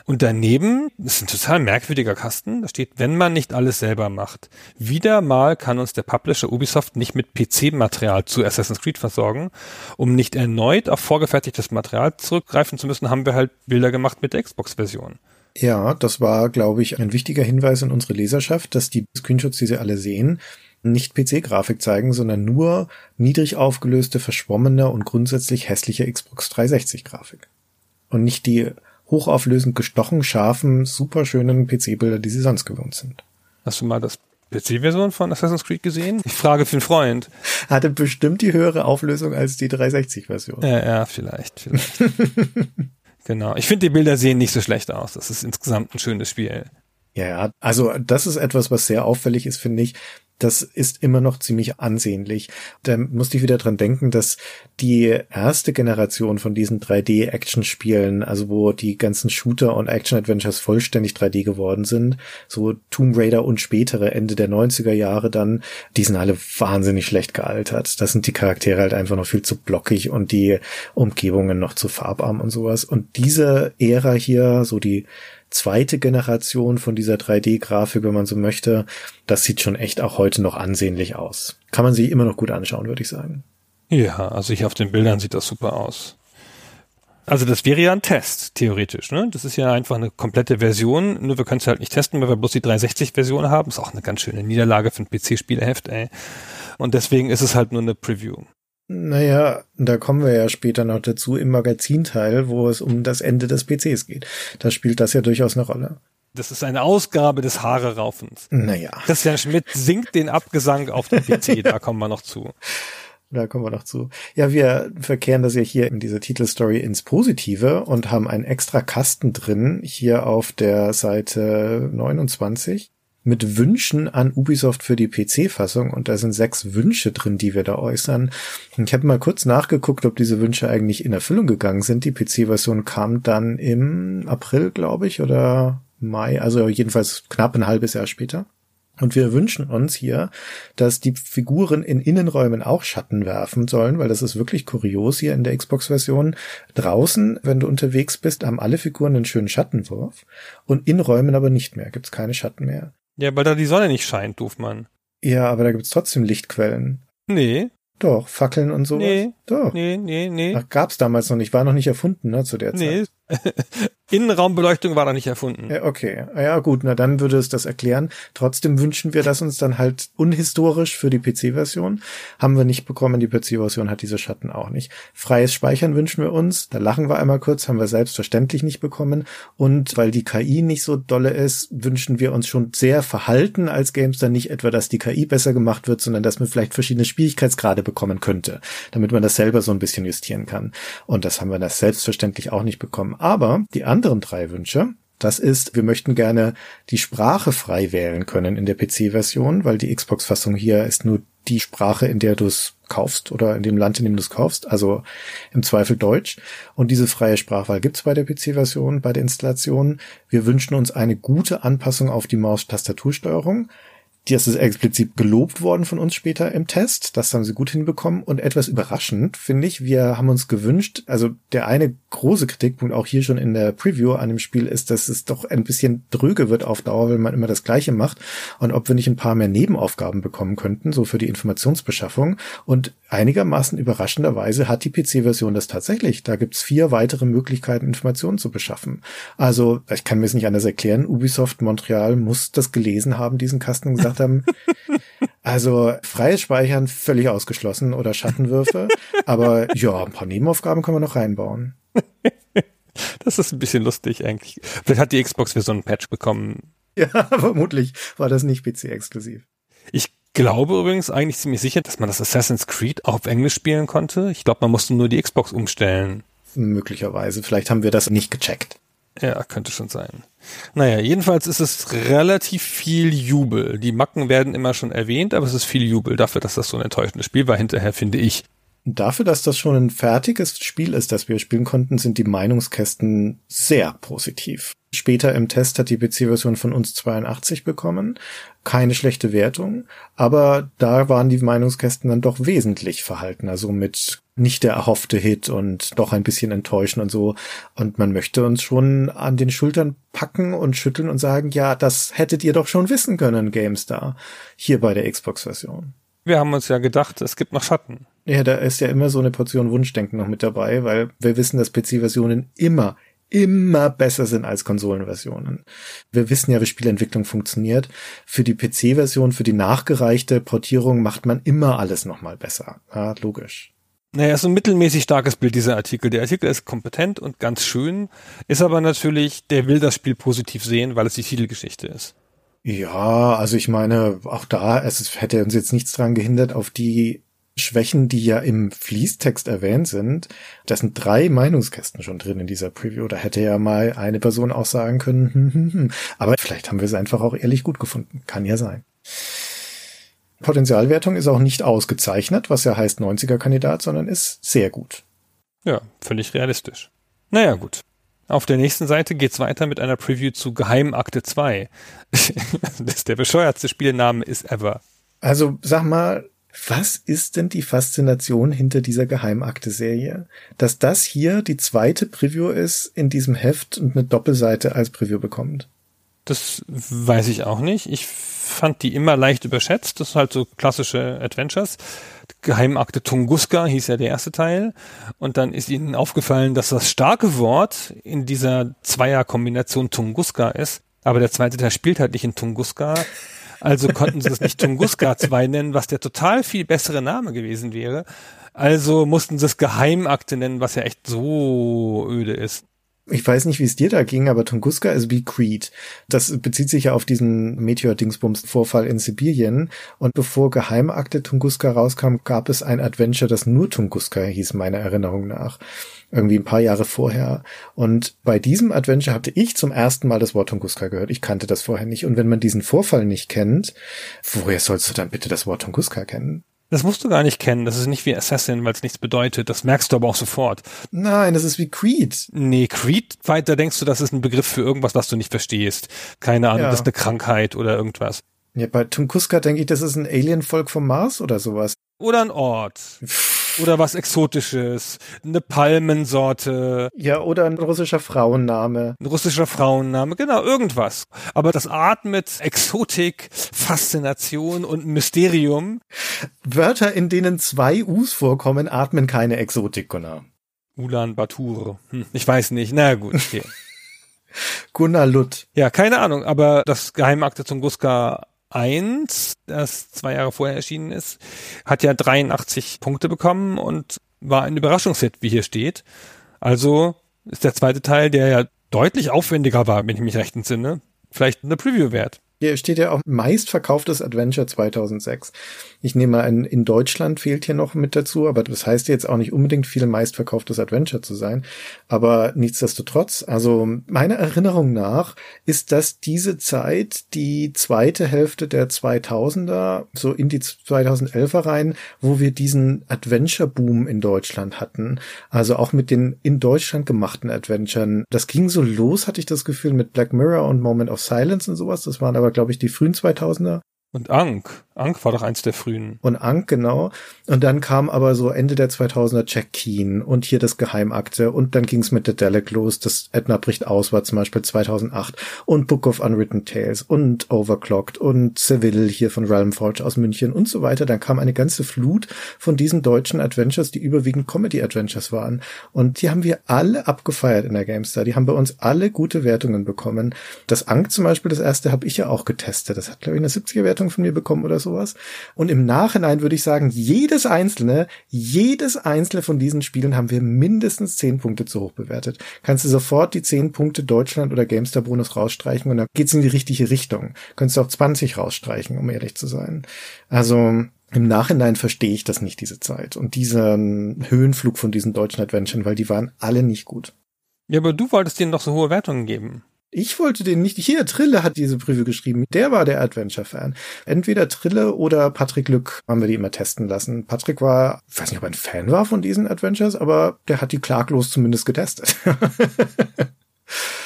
Und daneben ist ein total merkwürdiger Kasten. Da steht, wenn man nicht alles selber macht. Wieder mal kann uns der Publisher Ubisoft nicht mit PC-Material zu Assassin's Creed versorgen. Um nicht erneut auf vorgefertigtes Material zurückgreifen zu müssen, haben wir halt Bilder gemacht mit der Xbox-Version. Ja, das war, glaube ich, ein wichtiger Hinweis in unsere Leserschaft, dass die Screenshots, die sie alle sehen, nicht PC-Grafik zeigen, sondern nur niedrig aufgelöste, verschwommene und grundsätzlich hässliche Xbox 360-Grafik. Und nicht die hochauflösend gestochen, scharfen, superschönen PC-Bilder, die sie sonst gewohnt sind. Hast du mal das PC-Version von Assassin's Creed gesehen? Ich frage für einen Freund. Hatte bestimmt die höhere Auflösung als die 360-Version. Ja, ja, vielleicht, vielleicht. genau. Ich finde, die Bilder sehen nicht so schlecht aus. Das ist insgesamt ein schönes Spiel. Ja, also das ist etwas, was sehr auffällig ist, finde ich, das ist immer noch ziemlich ansehnlich. Da musste ich wieder dran denken, dass die erste Generation von diesen 3D-Action-Spielen, also wo die ganzen Shooter und Action-Adventures vollständig 3D geworden sind, so Tomb Raider und spätere Ende der 90er Jahre dann, die sind alle wahnsinnig schlecht gealtert. Da sind die Charaktere halt einfach noch viel zu blockig und die Umgebungen noch zu farbarm und sowas. Und diese Ära hier, so die zweite Generation von dieser 3D-Grafik, wenn man so möchte, das sieht schon echt auch heute noch ansehnlich aus. Kann man sich immer noch gut anschauen, würde ich sagen. Ja, also hier auf den Bildern sieht das super aus. Also das wäre ja ein Test, theoretisch. Ne? Das ist ja einfach eine komplette Version, nur wir können es halt nicht testen, weil wir bloß die 360-Version haben. Ist auch eine ganz schöne Niederlage für ein PC-Spieleheft, ey. Und deswegen ist es halt nur eine Preview. Naja, da kommen wir ja später noch dazu im Magazinteil, wo es um das Ende des PCs geht. Da spielt das ja durchaus eine Rolle. Das ist eine Ausgabe des Haare raufens. Naja. Christian Schmidt singt den Abgesang auf dem PC, da kommen wir noch zu. Da kommen wir noch zu. Ja, wir verkehren das ja hier in dieser Titelstory ins Positive und haben einen extra Kasten drin, hier auf der Seite 29 mit Wünschen an Ubisoft für die PC-Fassung und da sind sechs Wünsche drin, die wir da äußern. Ich habe mal kurz nachgeguckt, ob diese Wünsche eigentlich in Erfüllung gegangen sind. Die PC-Version kam dann im April, glaube ich, oder Mai, also jedenfalls knapp ein halbes Jahr später. Und wir wünschen uns hier, dass die Figuren in Innenräumen auch Schatten werfen sollen, weil das ist wirklich kurios hier in der Xbox-Version. Draußen, wenn du unterwegs bist, haben alle Figuren einen schönen Schattenwurf und in Räumen aber nicht mehr, gibt's keine Schatten mehr. Ja, weil da die Sonne nicht scheint, doof man. Ja, aber da gibt's trotzdem Lichtquellen. Nee. Doch, Fackeln und sowas. Nee. Doch. Nee, nee, nee. Ach, gab's damals noch nicht, war noch nicht erfunden, ne, zu der nee. Zeit. Innenraumbeleuchtung war noch nicht erfunden. Ja, okay. Ja, gut, na dann würde es das erklären. Trotzdem wünschen wir das uns dann halt unhistorisch für die PC-Version. Haben wir nicht bekommen, die PC-Version hat diese Schatten auch nicht. Freies Speichern wünschen wir uns. Da lachen wir einmal kurz, haben wir selbstverständlich nicht bekommen. Und weil die KI nicht so dolle ist, wünschen wir uns schon sehr verhalten als Gamester nicht etwa, dass die KI besser gemacht wird, sondern dass man vielleicht verschiedene Schwierigkeitsgrade bekommen könnte, damit man das selber so ein bisschen justieren kann. Und das haben wir das selbstverständlich auch nicht bekommen. Aber die anderen drei Wünsche, Das ist, wir möchten gerne die Sprache frei wählen können in der PC-Version, weil die Xbox-Fassung hier ist nur die Sprache, in der du es kaufst oder in dem Land, in dem du es kaufst, also im Zweifel Deutsch. Und diese freie Sprachwahl gibt's bei der PC-Version, bei der Installation. Wir wünschen uns eine gute Anpassung auf die Maus-Tastatursteuerung. Das ist explizit gelobt worden von uns später im Test. Das haben sie gut hinbekommen. Und etwas überraschend, finde ich, wir haben uns gewünscht, also der eine große Kritikpunkt auch hier schon in der Preview an dem Spiel ist, dass es doch ein bisschen dröge wird auf Dauer, wenn man immer das Gleiche macht. Und ob wir nicht ein paar mehr Nebenaufgaben bekommen könnten, so für die Informationsbeschaffung. Und einigermaßen überraschenderweise hat die PC-Version das tatsächlich. Da gibt's vier weitere Möglichkeiten, Informationen zu beschaffen. Also, ich kann mir es nicht anders erklären. Ubisoft Montreal muss das gelesen haben, diesen Kasten gesagt gesagt haben. Also freies Speichern völlig ausgeschlossen oder Schattenwürfe. aber ja, ein paar Nebenaufgaben können wir noch reinbauen. Das ist ein bisschen lustig eigentlich. Vielleicht hat die Xbox für so einen Patch bekommen. Ja, vermutlich war das nicht PC-exklusiv. Ich glaube übrigens eigentlich ziemlich sicher, dass man das Assassin's Creed auch auf Englisch spielen konnte. Ich glaube, man musste nur die Xbox umstellen. Möglicherweise. Vielleicht haben wir das nicht gecheckt. Ja, könnte schon sein. Naja, jedenfalls ist es relativ viel Jubel. Die Macken werden immer schon erwähnt, aber es ist viel Jubel dafür, dass das so ein enttäuschendes Spiel war hinterher, finde ich. Dafür, dass das schon ein fertiges Spiel ist, das wir spielen konnten, sind die Meinungskästen sehr positiv. Später im Test hat die PC-Version von uns 82 bekommen. Keine schlechte Wertung, aber da waren die Meinungskästen dann doch wesentlich verhalten. Also mit nicht der erhoffte Hit und doch ein bisschen enttäuschen und so. Und man möchte uns schon an den Schultern packen und schütteln und sagen, ja, das hättet ihr doch schon wissen können, GameStar. Hier bei der Xbox-Version. Wir haben uns ja gedacht, es gibt noch Schatten. Ja, da ist ja immer so eine Portion Wunschdenken noch mit dabei, weil wir wissen, dass PC-Versionen immer, immer besser sind als Konsolenversionen. Wir wissen ja, wie Spielentwicklung funktioniert. Für die PC-Version, für die nachgereichte Portierung macht man immer alles nochmal besser. Ja, logisch. Naja, ist ein mittelmäßig starkes Bild, dieser Artikel. Der Artikel ist kompetent und ganz schön, ist aber natürlich, der will das Spiel positiv sehen, weil es die Titelgeschichte ist. Ja, also ich meine, auch da, es hätte uns jetzt nichts dran gehindert, auf die Schwächen, die ja im Fließtext erwähnt sind. Da sind drei Meinungskästen schon drin in dieser Preview. Da hätte ja mal eine Person auch sagen können, hm, hm, hm. aber vielleicht haben wir es einfach auch ehrlich gut gefunden. Kann ja sein. Potenzialwertung ist auch nicht ausgezeichnet, was ja heißt 90er Kandidat, sondern ist sehr gut. Ja, völlig realistisch. Naja, gut. Auf der nächsten Seite geht's weiter mit einer Preview zu Geheimakte 2. das ist der bescheuertste Spielname ist ever. Also sag mal, was ist denn die Faszination hinter dieser Geheimakte-Serie? Dass das hier die zweite Preview ist in diesem Heft und eine Doppelseite als Preview bekommt. Das weiß ich auch nicht. Ich fand die immer leicht überschätzt. Das ist halt so klassische Adventures. Geheimakte Tunguska hieß ja der erste Teil. Und dann ist ihnen aufgefallen, dass das starke Wort in dieser Zweierkombination Tunguska ist. Aber der zweite Teil spielt halt nicht in Tunguska. Also konnten sie es nicht Tunguska 2 nennen, was der total viel bessere Name gewesen wäre. Also mussten sie es Geheimakte nennen, was ja echt so öde ist ich weiß nicht, wie es dir da ging, aber Tunguska ist wie Creed. Das bezieht sich ja auf diesen Meteor-Dingsbums-Vorfall in Sibirien. Und bevor Geheimakte Tunguska rauskam, gab es ein Adventure, das nur Tunguska hieß, meiner Erinnerung nach. Irgendwie ein paar Jahre vorher. Und bei diesem Adventure hatte ich zum ersten Mal das Wort Tunguska gehört. Ich kannte das vorher nicht. Und wenn man diesen Vorfall nicht kennt, woher sollst du dann bitte das Wort Tunguska kennen? Das musst du gar nicht kennen. Das ist nicht wie Assassin, weil es nichts bedeutet. Das merkst du aber auch sofort. Nein, das ist wie Creed. Nee, Creed, weiter denkst du, das ist ein Begriff für irgendwas, was du nicht verstehst. Keine Ahnung, ja. das ist eine Krankheit oder irgendwas. Ja, bei Tunguska denke ich, das ist ein Alienvolk vom Mars oder sowas. Oder ein Ort. Oder was Exotisches. Eine Palmensorte. Ja, oder ein russischer Frauenname. Ein russischer Frauenname, genau, irgendwas. Aber das atmet Exotik, Faszination und Mysterium. Wörter, in denen zwei U's vorkommen, atmen keine Exotik, Gunnar. Ulan Batur. Hm, ich weiß nicht. Na gut, okay. Gunnar Lutt. Ja, keine Ahnung, aber das Geheimakte Tunguska 1, das zwei Jahre vorher erschienen ist, hat ja 83 Punkte bekommen und war ein Überraschungshit, wie hier steht. Also ist der zweite Teil, der ja deutlich aufwendiger war, wenn ich mich recht entsinne, vielleicht eine Preview wert. Hier steht ja auch meistverkauftes Adventure 2006. Ich nehme mal an, in Deutschland fehlt hier noch mit dazu, aber das heißt jetzt auch nicht unbedingt viel meistverkauftes Adventure zu sein. Aber nichtsdestotrotz, also meiner Erinnerung nach ist das diese Zeit die zweite Hälfte der 2000er, so in die 2011er rein, wo wir diesen Adventure-Boom in Deutschland hatten. Also auch mit den in Deutschland gemachten Adventuren. Das ging so los, hatte ich das Gefühl, mit Black Mirror und Moment of Silence und sowas. Das waren aber glaube ich, die frühen 2000er. Und Ankh. Ankh war doch eins der frühen. Und Ankh, genau. Und dann kam aber so Ende der 2000er Jack Keen und hier das Geheimakte und dann ging's mit The Dalek los. Das Edna bricht aus war zum Beispiel 2008 und Book of Unwritten Tales und Overclocked und Seville hier von Realm Forge aus München und so weiter. Dann kam eine ganze Flut von diesen deutschen Adventures, die überwiegend Comedy Adventures waren. Und die haben wir alle abgefeiert in der GameStar. Die haben bei uns alle gute Wertungen bekommen. Das Ankh zum Beispiel, das erste habe ich ja auch getestet. Das hat, glaube ich, eine 70er Wertung von mir bekommen oder sowas. Und im Nachhinein würde ich sagen, jedes einzelne, jedes einzelne von diesen Spielen haben wir mindestens zehn Punkte zu hoch bewertet. Kannst du sofort die zehn Punkte Deutschland oder Gamestar Bonus rausstreichen und dann geht's in die richtige Richtung. Könntest du auch 20 rausstreichen, um ehrlich zu sein. Also im Nachhinein verstehe ich das nicht, diese Zeit und diesen Höhenflug von diesen deutschen Adventuren, weil die waren alle nicht gut. Ja, aber du wolltest denen doch so hohe Wertungen geben. Ich wollte den nicht. Hier, Trille hat diese Preview geschrieben. Der war der Adventure-Fan. Entweder Trille oder Patrick Lück haben wir die immer testen lassen. Patrick war, ich weiß nicht, ob er ein Fan war von diesen Adventures, aber der hat die klaglos zumindest getestet.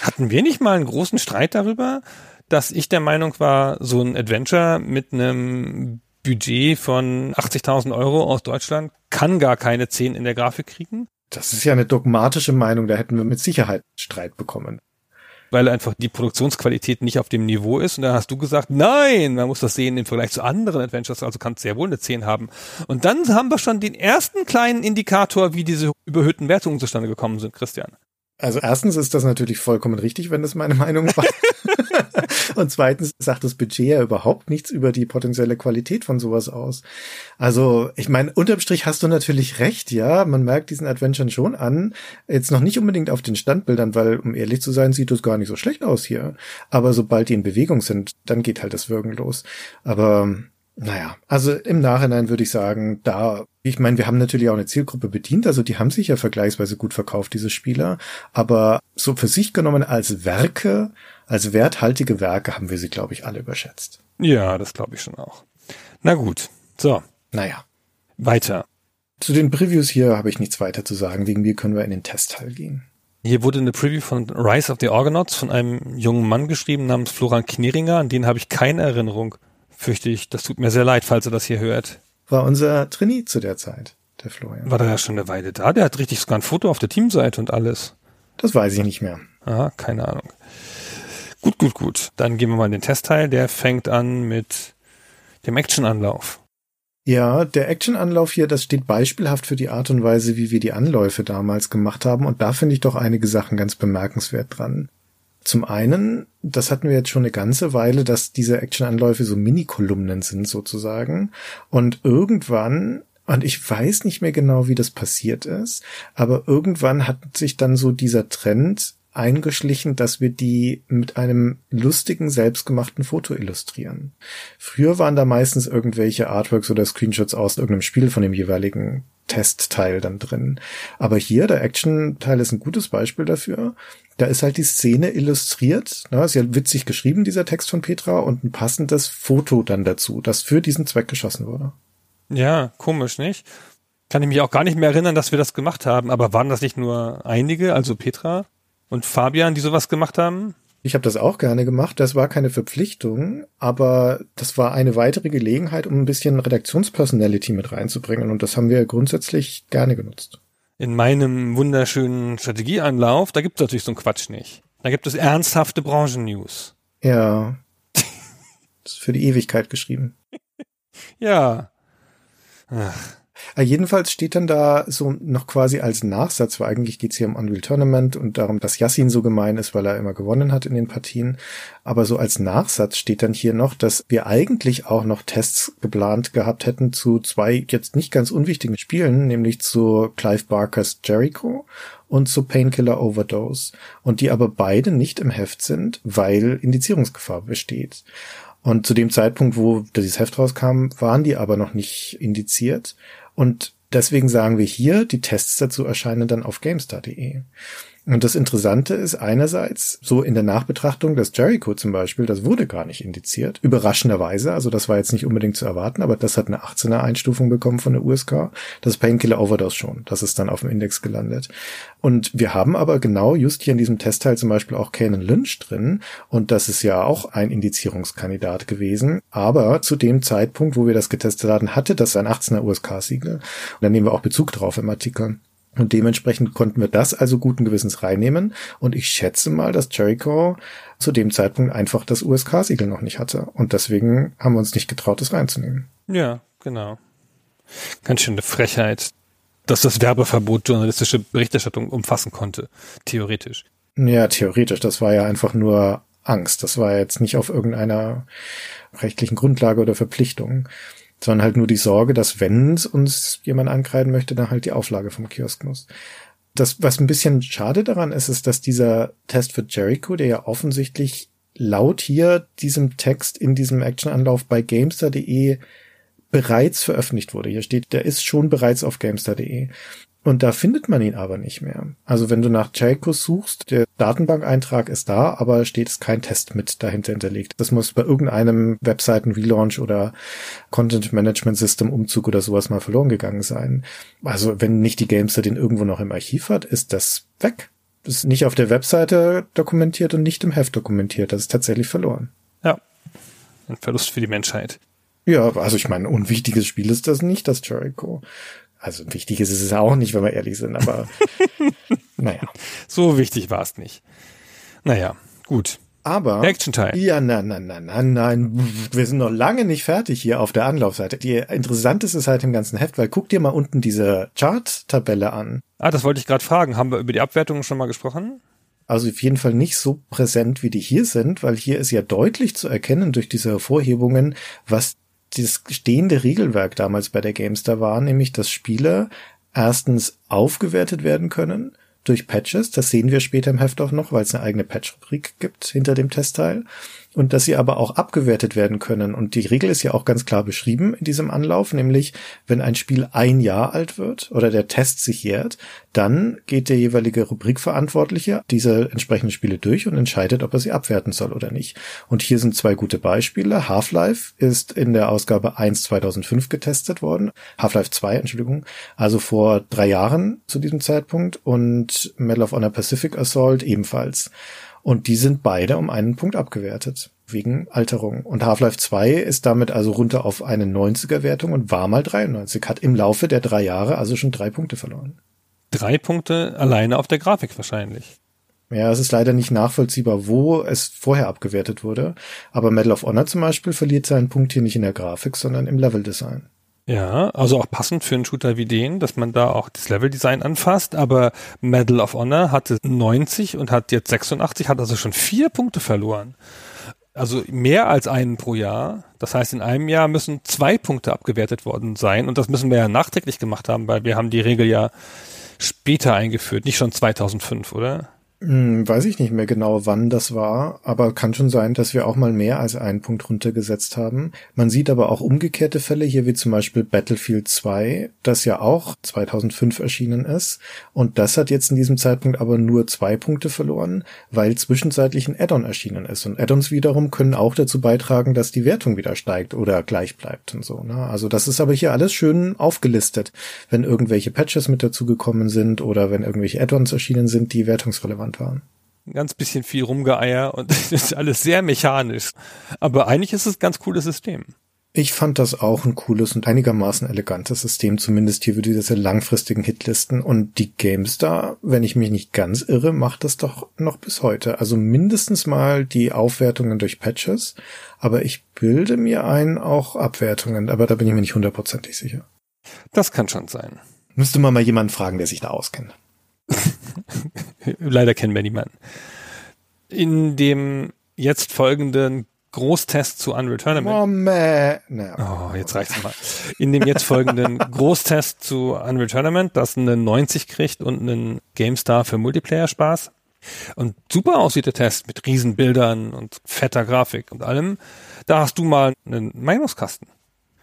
Hatten wir nicht mal einen großen Streit darüber, dass ich der Meinung war, so ein Adventure mit einem Budget von 80.000 Euro aus Deutschland kann gar keine 10 in der Grafik kriegen? Das ist ja eine dogmatische Meinung, da hätten wir mit Sicherheit Streit bekommen weil einfach die Produktionsqualität nicht auf dem Niveau ist. Und dann hast du gesagt, nein, man muss das sehen im Vergleich zu anderen Adventures, also kann es sehr wohl eine 10 haben. Und dann haben wir schon den ersten kleinen Indikator, wie diese überhöhten Wertungen zustande gekommen sind, Christian. Also erstens ist das natürlich vollkommen richtig, wenn das meine Meinung war. und zweitens sagt das Budget ja überhaupt nichts über die potenzielle Qualität von sowas aus. Also, ich meine, unterm Strich hast du natürlich recht, ja. Man merkt diesen Adventuren schon an. Jetzt noch nicht unbedingt auf den Standbildern, weil, um ehrlich zu sein, sieht es gar nicht so schlecht aus hier. Aber sobald die in Bewegung sind, dann geht halt das Wirken los. Aber naja, also im Nachhinein würde ich sagen, da, ich meine, wir haben natürlich auch eine Zielgruppe bedient, also die haben sich ja vergleichsweise gut verkauft, diese Spieler, aber so für sich genommen als Werke, als werthaltige Werke haben wir sie, glaube ich, alle überschätzt. Ja, das glaube ich schon auch. Na gut, so. Naja. Weiter. Zu den Previews hier habe ich nichts weiter zu sagen, wegen mir können wir in den Testteil gehen. Hier wurde eine Preview von Rise of the Argonauts von einem jungen Mann geschrieben namens Florian Kneringer, an den habe ich keine Erinnerung fürchte ich. Das tut mir sehr leid, falls er das hier hört. War unser Trainee zu der Zeit, der Florian. War der ja schon eine Weile da? Der hat richtig sogar ein Foto auf der Teamseite und alles. Das weiß ich nicht mehr. Ah, keine Ahnung. Gut, gut, gut. Dann gehen wir mal in den Testteil. Der fängt an mit dem Actionanlauf. Ja, der Actionanlauf hier, das steht beispielhaft für die Art und Weise, wie wir die Anläufe damals gemacht haben. Und da finde ich doch einige Sachen ganz bemerkenswert dran. Zum einen, das hatten wir jetzt schon eine ganze Weile, dass diese Actionanläufe so Mini-Kolumnen sind sozusagen. Und irgendwann und ich weiß nicht mehr genau, wie das passiert ist, aber irgendwann hat sich dann so dieser Trend eingeschlichen, dass wir die mit einem lustigen, selbstgemachten Foto illustrieren. Früher waren da meistens irgendwelche Artworks oder Screenshots aus irgendeinem Spiel von dem jeweiligen Testteil dann drin. Aber hier, der Action-Teil ist ein gutes Beispiel dafür. Da ist halt die Szene illustriert. Ne? Ist ja witzig geschrieben, dieser Text von Petra, und ein passendes Foto dann dazu, das für diesen Zweck geschossen wurde. Ja, komisch, nicht? Kann ich mich auch gar nicht mehr erinnern, dass wir das gemacht haben. Aber waren das nicht nur einige, also Petra und Fabian, die sowas gemacht haben? Ich habe das auch gerne gemacht. Das war keine Verpflichtung, aber das war eine weitere Gelegenheit, um ein bisschen Redaktionspersonality mit reinzubringen. Und das haben wir grundsätzlich gerne genutzt. In meinem wunderschönen Strategieanlauf, da gibt es natürlich so einen Quatsch nicht. Da gibt es ernsthafte Branchennews. Ja. das ist für die Ewigkeit geschrieben. ja. Ach. Äh, jedenfalls steht dann da so noch quasi als Nachsatz, weil eigentlich geht's hier um Unreal Tournament und darum, dass Yassin so gemein ist, weil er immer gewonnen hat in den Partien. Aber so als Nachsatz steht dann hier noch, dass wir eigentlich auch noch Tests geplant gehabt hätten zu zwei jetzt nicht ganz unwichtigen Spielen, nämlich zu Clive Barkers Jericho und zu Painkiller Overdose. Und die aber beide nicht im Heft sind, weil Indizierungsgefahr besteht. Und zu dem Zeitpunkt, wo dieses Heft rauskam, waren die aber noch nicht indiziert. Und deswegen sagen wir hier, die Tests dazu erscheinen dann auf GameStar.de. Und das Interessante ist einerseits so in der Nachbetrachtung, dass Jericho zum Beispiel, das wurde gar nicht indiziert, überraschenderweise, also das war jetzt nicht unbedingt zu erwarten, aber das hat eine 18er Einstufung bekommen von der USK. Das Painkiller Overdose schon, das ist dann auf dem Index gelandet. Und wir haben aber genau just hier in diesem Testteil zum Beispiel auch Canon Lynch drin und das ist ja auch ein Indizierungskandidat gewesen, aber zu dem Zeitpunkt, wo wir das getestet hatten, hatte das ein 18er USK-Siegel. Und da nehmen wir auch Bezug drauf im Artikel. Und dementsprechend konnten wir das also guten Gewissens reinnehmen. Und ich schätze mal, dass Jericho zu dem Zeitpunkt einfach das USK-Siegel noch nicht hatte. Und deswegen haben wir uns nicht getraut, das reinzunehmen. Ja, genau. Ganz schön eine Frechheit, dass das Werbeverbot journalistische Berichterstattung umfassen konnte. Theoretisch. Ja, theoretisch. Das war ja einfach nur Angst. Das war jetzt nicht auf irgendeiner rechtlichen Grundlage oder Verpflichtung sondern halt nur die Sorge, dass wenn uns jemand ankreiden möchte, dann halt die Auflage vom Kiosk muss. Das, was ein bisschen schade daran ist, ist, dass dieser Test für Jericho, der ja offensichtlich laut hier diesem Text in diesem Actionanlauf bei Gamestar.de bereits veröffentlicht wurde. Hier steht, der ist schon bereits auf Gamestar.de. Und da findet man ihn aber nicht mehr. Also wenn du nach Jericho suchst, der Datenbankeintrag ist da, aber steht es kein Test mit dahinter hinterlegt. Das muss bei irgendeinem Webseiten-Relaunch oder Content-Management-System-Umzug oder sowas mal verloren gegangen sein. Also wenn nicht die Gamester den irgendwo noch im Archiv hat, ist das weg. Das ist nicht auf der Webseite dokumentiert und nicht im Heft dokumentiert. Das ist tatsächlich verloren. Ja. Ein Verlust für die Menschheit. Ja, also ich meine, unwichtiges Spiel ist das nicht, das Jericho. Also wichtig ist es auch nicht, wenn wir ehrlich sind, aber naja. So wichtig war es nicht. Naja, gut. Aber. Action Time. Ja, nein, nein, nein, nein, nein. Wir sind noch lange nicht fertig hier auf der Anlaufseite. Die interessanteste Seite im ganzen Heft, weil guck dir mal unten diese Chart-Tabelle an. Ah, das wollte ich gerade fragen. Haben wir über die Abwertungen schon mal gesprochen? Also auf jeden Fall nicht so präsent, wie die hier sind, weil hier ist ja deutlich zu erkennen durch diese Hervorhebungen, was das stehende Regelwerk damals bei der GameStar war, nämlich dass Spiele erstens aufgewertet werden können durch Patches, das sehen wir später im Heft auch noch, weil es eine eigene Patch-Rubrik gibt hinter dem Testteil und dass sie aber auch abgewertet werden können. Und die Regel ist ja auch ganz klar beschrieben in diesem Anlauf, nämlich wenn ein Spiel ein Jahr alt wird oder der Test sich jährt, dann geht der jeweilige Rubrikverantwortliche diese entsprechenden Spiele durch und entscheidet, ob er sie abwerten soll oder nicht. Und hier sind zwei gute Beispiele. Half-Life ist in der Ausgabe 1 2005 getestet worden. Half-Life 2, Entschuldigung, also vor drei Jahren zu diesem Zeitpunkt und Medal of Honor Pacific Assault ebenfalls. Und die sind beide um einen Punkt abgewertet. Wegen Alterung. Und Half-Life 2 ist damit also runter auf eine 90er Wertung und war mal 93. Hat im Laufe der drei Jahre also schon drei Punkte verloren. Drei Punkte alleine auf der Grafik wahrscheinlich. Ja, es ist leider nicht nachvollziehbar, wo es vorher abgewertet wurde. Aber Medal of Honor zum Beispiel verliert seinen Punkt hier nicht in der Grafik, sondern im Leveldesign. Ja, also auch passend für einen Shooter wie den, dass man da auch das Leveldesign anfasst, aber Medal of Honor hatte 90 und hat jetzt 86, hat also schon vier Punkte verloren. Also mehr als einen pro Jahr. Das heißt, in einem Jahr müssen zwei Punkte abgewertet worden sein und das müssen wir ja nachträglich gemacht haben, weil wir haben die Regel ja später eingeführt, nicht schon 2005, oder? Hm, weiß ich nicht mehr genau, wann das war, aber kann schon sein, dass wir auch mal mehr als einen Punkt runtergesetzt haben. Man sieht aber auch umgekehrte Fälle, hier wie zum Beispiel Battlefield 2, das ja auch 2005 erschienen ist. Und das hat jetzt in diesem Zeitpunkt aber nur zwei Punkte verloren, weil zwischenzeitlich ein Add-on erschienen ist. Und Add-ons wiederum können auch dazu beitragen, dass die Wertung wieder steigt oder gleich bleibt und so. Ne? Also das ist aber hier alles schön aufgelistet, wenn irgendwelche Patches mit dazugekommen sind oder wenn irgendwelche Add-ons erschienen sind, die wertungsrelevant relevant waren. Ein ganz bisschen viel Rumgeeier und das ist alles sehr mechanisch. Aber eigentlich ist es ein ganz cooles System. Ich fand das auch ein cooles und einigermaßen elegantes System, zumindest hier für diese langfristigen Hitlisten. Und die GameStar, wenn ich mich nicht ganz irre, macht das doch noch bis heute. Also mindestens mal die Aufwertungen durch Patches, aber ich bilde mir ein, auch Abwertungen, aber da bin ich mir nicht hundertprozentig sicher. Das kann schon sein. Müsste man mal jemanden fragen, der sich da auskennt. Leider kennen wir niemanden. In dem jetzt folgenden Großtest zu Unreal Tournament. Moment. No. Oh, jetzt reicht's mal. In dem jetzt folgenden Großtest zu Unreal Tournament, das einen 90 kriegt und einen GameStar für Multiplayer-Spaß, Und super aussieht der Test mit Riesenbildern und fetter Grafik und allem. Da hast du mal einen Meinungskasten.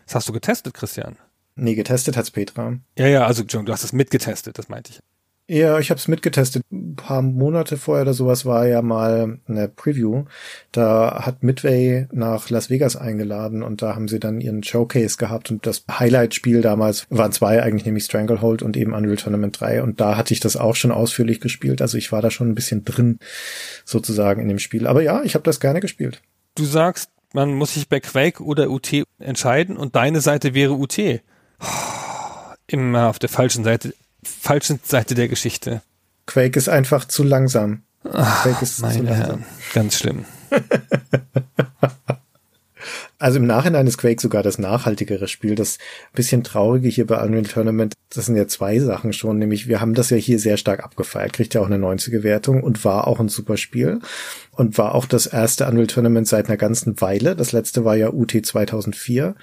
Das hast du getestet, Christian. Nee, getestet hat's Petra. Ja, ja, also du hast es mitgetestet, das meinte ich. Ja, ich habe es mitgetestet. Ein paar Monate vorher oder sowas war ja mal eine Preview. Da hat Midway nach Las Vegas eingeladen und da haben sie dann ihren Showcase gehabt und das Highlight-Spiel damals waren zwei eigentlich, nämlich Stranglehold und eben Unreal Tournament 3 und da hatte ich das auch schon ausführlich gespielt. Also ich war da schon ein bisschen drin sozusagen in dem Spiel. Aber ja, ich habe das gerne gespielt. Du sagst, man muss sich bei Quake oder UT entscheiden und deine Seite wäre UT. Immer auf der falschen Seite falschen Seite der Geschichte. Quake ist einfach zu langsam. Ach, Quake ist zu langsam. Herren. Ganz schlimm. Also im Nachhinein ist Quake sogar das nachhaltigere Spiel. Das bisschen traurige hier bei Unreal Tournament, das sind ja zwei Sachen schon, nämlich wir haben das ja hier sehr stark abgefeiert, kriegt ja auch eine 90er Wertung und war auch ein super Spiel und war auch das erste Unreal Tournament seit einer ganzen Weile. Das letzte war ja UT 2004,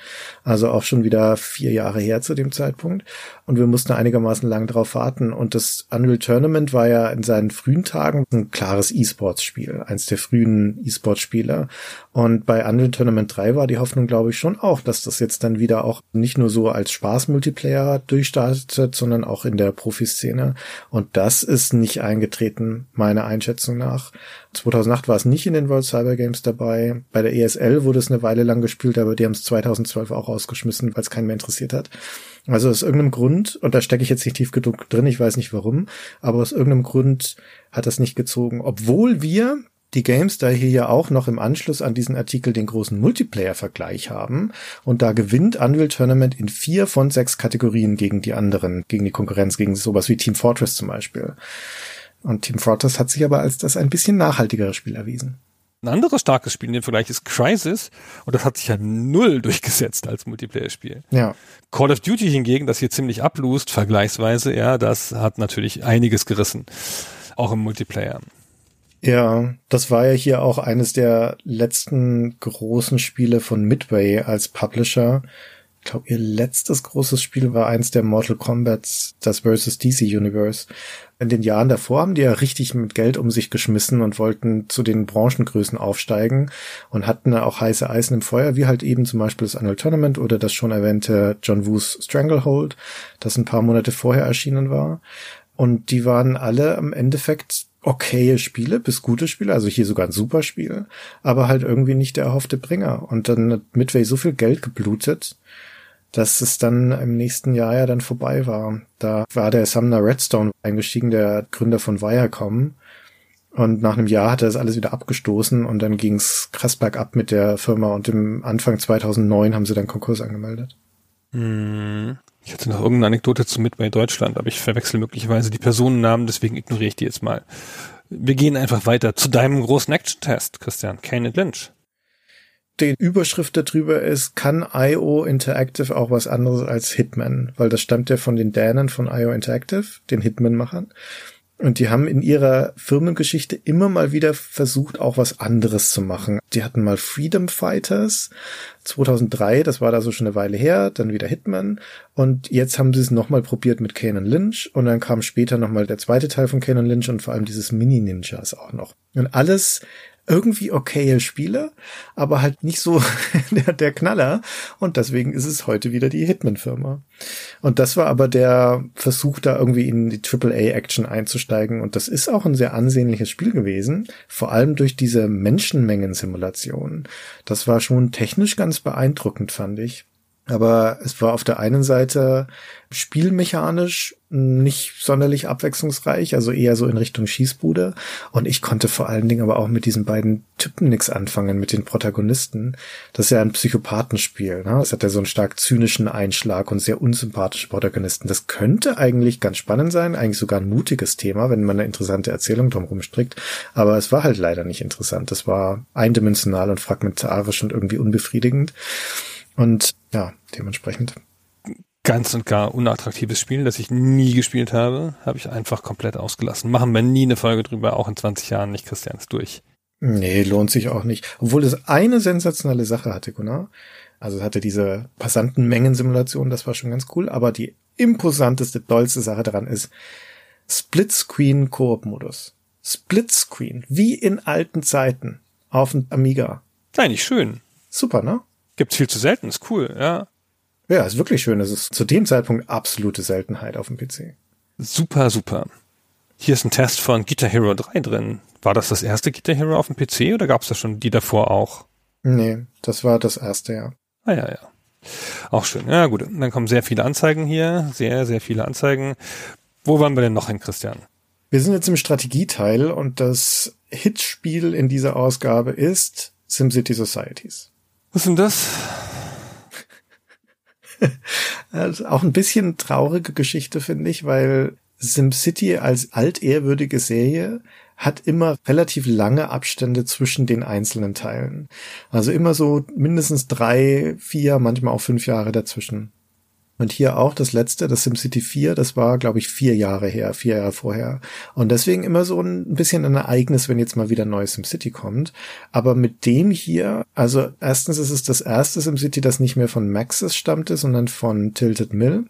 also auch schon wieder vier Jahre her zu dem Zeitpunkt. Und wir mussten einigermaßen lang drauf warten. Und das Unreal Tournament war ja in seinen frühen Tagen ein klares E-Sports-Spiel, eins der frühen E-Sports-Spieler. Und bei Unreal Tournament 3 war die Hoffnung, glaube ich, schon auch, dass das jetzt dann wieder auch nicht nur so als Spaß-Multiplayer durchstartet, sondern auch in der Profiszene. Und das ist nicht eingetreten, meiner Einschätzung nach. 2008 war es nicht in den World Cyber Games dabei. Bei der ESL wurde es eine Weile lang gespielt, aber die haben es 2012 auch rausgeschmissen, weil es keinen mehr interessiert hat. Also aus irgendeinem Grund, und da stecke ich jetzt nicht tief genug drin, ich weiß nicht warum, aber aus irgendeinem Grund hat das nicht gezogen. Obwohl wir die Games da hier ja auch noch im Anschluss an diesen Artikel den großen Multiplayer-Vergleich haben. Und da gewinnt Unreal Tournament in vier von sechs Kategorien gegen die anderen, gegen die Konkurrenz, gegen sowas wie Team Fortress zum Beispiel. Und Team Fortress hat sich aber als das ein bisschen nachhaltigere Spiel erwiesen. Ein anderes starkes Spiel in dem Vergleich ist Crisis und das hat sich ja null durchgesetzt als Multiplayer-Spiel. Ja. Call of Duty hingegen, das hier ziemlich ablust, vergleichsweise, ja, das hat natürlich einiges gerissen. Auch im Multiplayer. Ja, das war ja hier auch eines der letzten großen Spiele von Midway als Publisher. Ich glaube, ihr letztes großes Spiel war eins der Mortal Kombat, das versus DC Universe. In den Jahren davor haben die ja richtig mit Geld um sich geschmissen und wollten zu den Branchengrößen aufsteigen und hatten auch heiße Eisen im Feuer, wie halt eben zum Beispiel das Annual Tournament oder das schon erwähnte John Woos Stranglehold, das ein paar Monate vorher erschienen war. Und die waren alle im Endeffekt okaye Spiele bis gute Spiele, also hier sogar ein super Spiel, aber halt irgendwie nicht der erhoffte Bringer. Und dann hat Midway so viel Geld geblutet, dass es dann im nächsten Jahr ja dann vorbei war. Da war der Sumner Redstone eingestiegen, der Gründer von Viacom. Und nach einem Jahr hat er das alles wieder abgestoßen und dann ging's krass bergab mit der Firma und im Anfang 2009 haben sie dann Konkurs angemeldet. Hm. Ich hatte noch irgendeine Anekdote zu Midway Deutschland, aber ich verwechsel möglicherweise die Personennamen, deswegen ignoriere ich die jetzt mal. Wir gehen einfach weiter zu deinem großen Action-Test, Christian. Kane Lynch. Die Überschrift darüber ist, kann IO Interactive auch was anderes als Hitman? Weil das stammt ja von den Dänen von IO Interactive, den Hitman-Machern. Und die haben in ihrer Firmengeschichte immer mal wieder versucht, auch was anderes zu machen. Die hatten mal Freedom Fighters 2003, das war da so schon eine Weile her, dann wieder Hitman. Und jetzt haben sie es nochmal probiert mit Kanan Lynch. Und dann kam später nochmal der zweite Teil von Kanan Lynch und vor allem dieses Mini-Ninjas auch noch. Und alles irgendwie okaye Spiele, aber halt nicht so der, der Knaller. Und deswegen ist es heute wieder die Hitman-Firma. Und das war aber der Versuch, da irgendwie in die AAA-Action einzusteigen. Und das ist auch ein sehr ansehnliches Spiel gewesen. Vor allem durch diese Menschenmengen-Simulation. Das war schon technisch ganz beeindruckend, fand ich. Aber es war auf der einen Seite spielmechanisch nicht sonderlich abwechslungsreich, also eher so in Richtung Schießbude. Und ich konnte vor allen Dingen aber auch mit diesen beiden Typen nichts anfangen, mit den Protagonisten. Das ist ja ein Psychopathenspiel. Ne? Es hat ja so einen stark zynischen Einschlag und sehr unsympathische Protagonisten. Das könnte eigentlich ganz spannend sein, eigentlich sogar ein mutiges Thema, wenn man eine interessante Erzählung drumherum strickt. Aber es war halt leider nicht interessant. Das war eindimensional und fragmentarisch und irgendwie unbefriedigend. Und ja, dementsprechend. Ganz und gar unattraktives Spiel, das ich nie gespielt habe, habe ich einfach komplett ausgelassen. Machen wir nie eine Folge drüber, auch in 20 Jahren nicht, Christian, ist durch. Nee, lohnt sich auch nicht. Obwohl es eine sensationelle Sache hatte, Gunnar. Also es hatte diese Passantenmengensimulation, das war schon ganz cool, aber die imposanteste, dollste Sache daran ist Split-Screen-Koop-Modus. Splitscreen, wie in alten Zeiten auf dem Amiga. Eigentlich schön. Super, ne? Gibt's viel zu selten, ist cool, ja. Ja, ist wirklich schön. Das ist zu dem Zeitpunkt absolute Seltenheit auf dem PC. Super, super. Hier ist ein Test von Guitar Hero 3 drin. War das das erste Guitar Hero auf dem PC oder gab's da schon die davor auch? Nee, das war das erste, ja. Ah ja, ja. Auch schön. Ja gut, dann kommen sehr viele Anzeigen hier. Sehr, sehr viele Anzeigen. Wo waren wir denn noch hin, Christian? Wir sind jetzt im Strategieteil und das Hitspiel in dieser Ausgabe ist SimCity Societies. Was ist denn das? Also auch ein bisschen traurige Geschichte, finde ich, weil SimCity als altehrwürdige Serie hat immer relativ lange Abstände zwischen den einzelnen Teilen. Also immer so mindestens drei, vier, manchmal auch fünf Jahre dazwischen. Und hier auch das letzte, das SimCity 4, das war, glaube ich, vier Jahre her, vier Jahre vorher. Und deswegen immer so ein bisschen ein Ereignis, wenn jetzt mal wieder ein neues SimCity kommt. Aber mit dem hier, also erstens ist es das erste SimCity, das nicht mehr von Maxis stammte, sondern von Tilted Mill.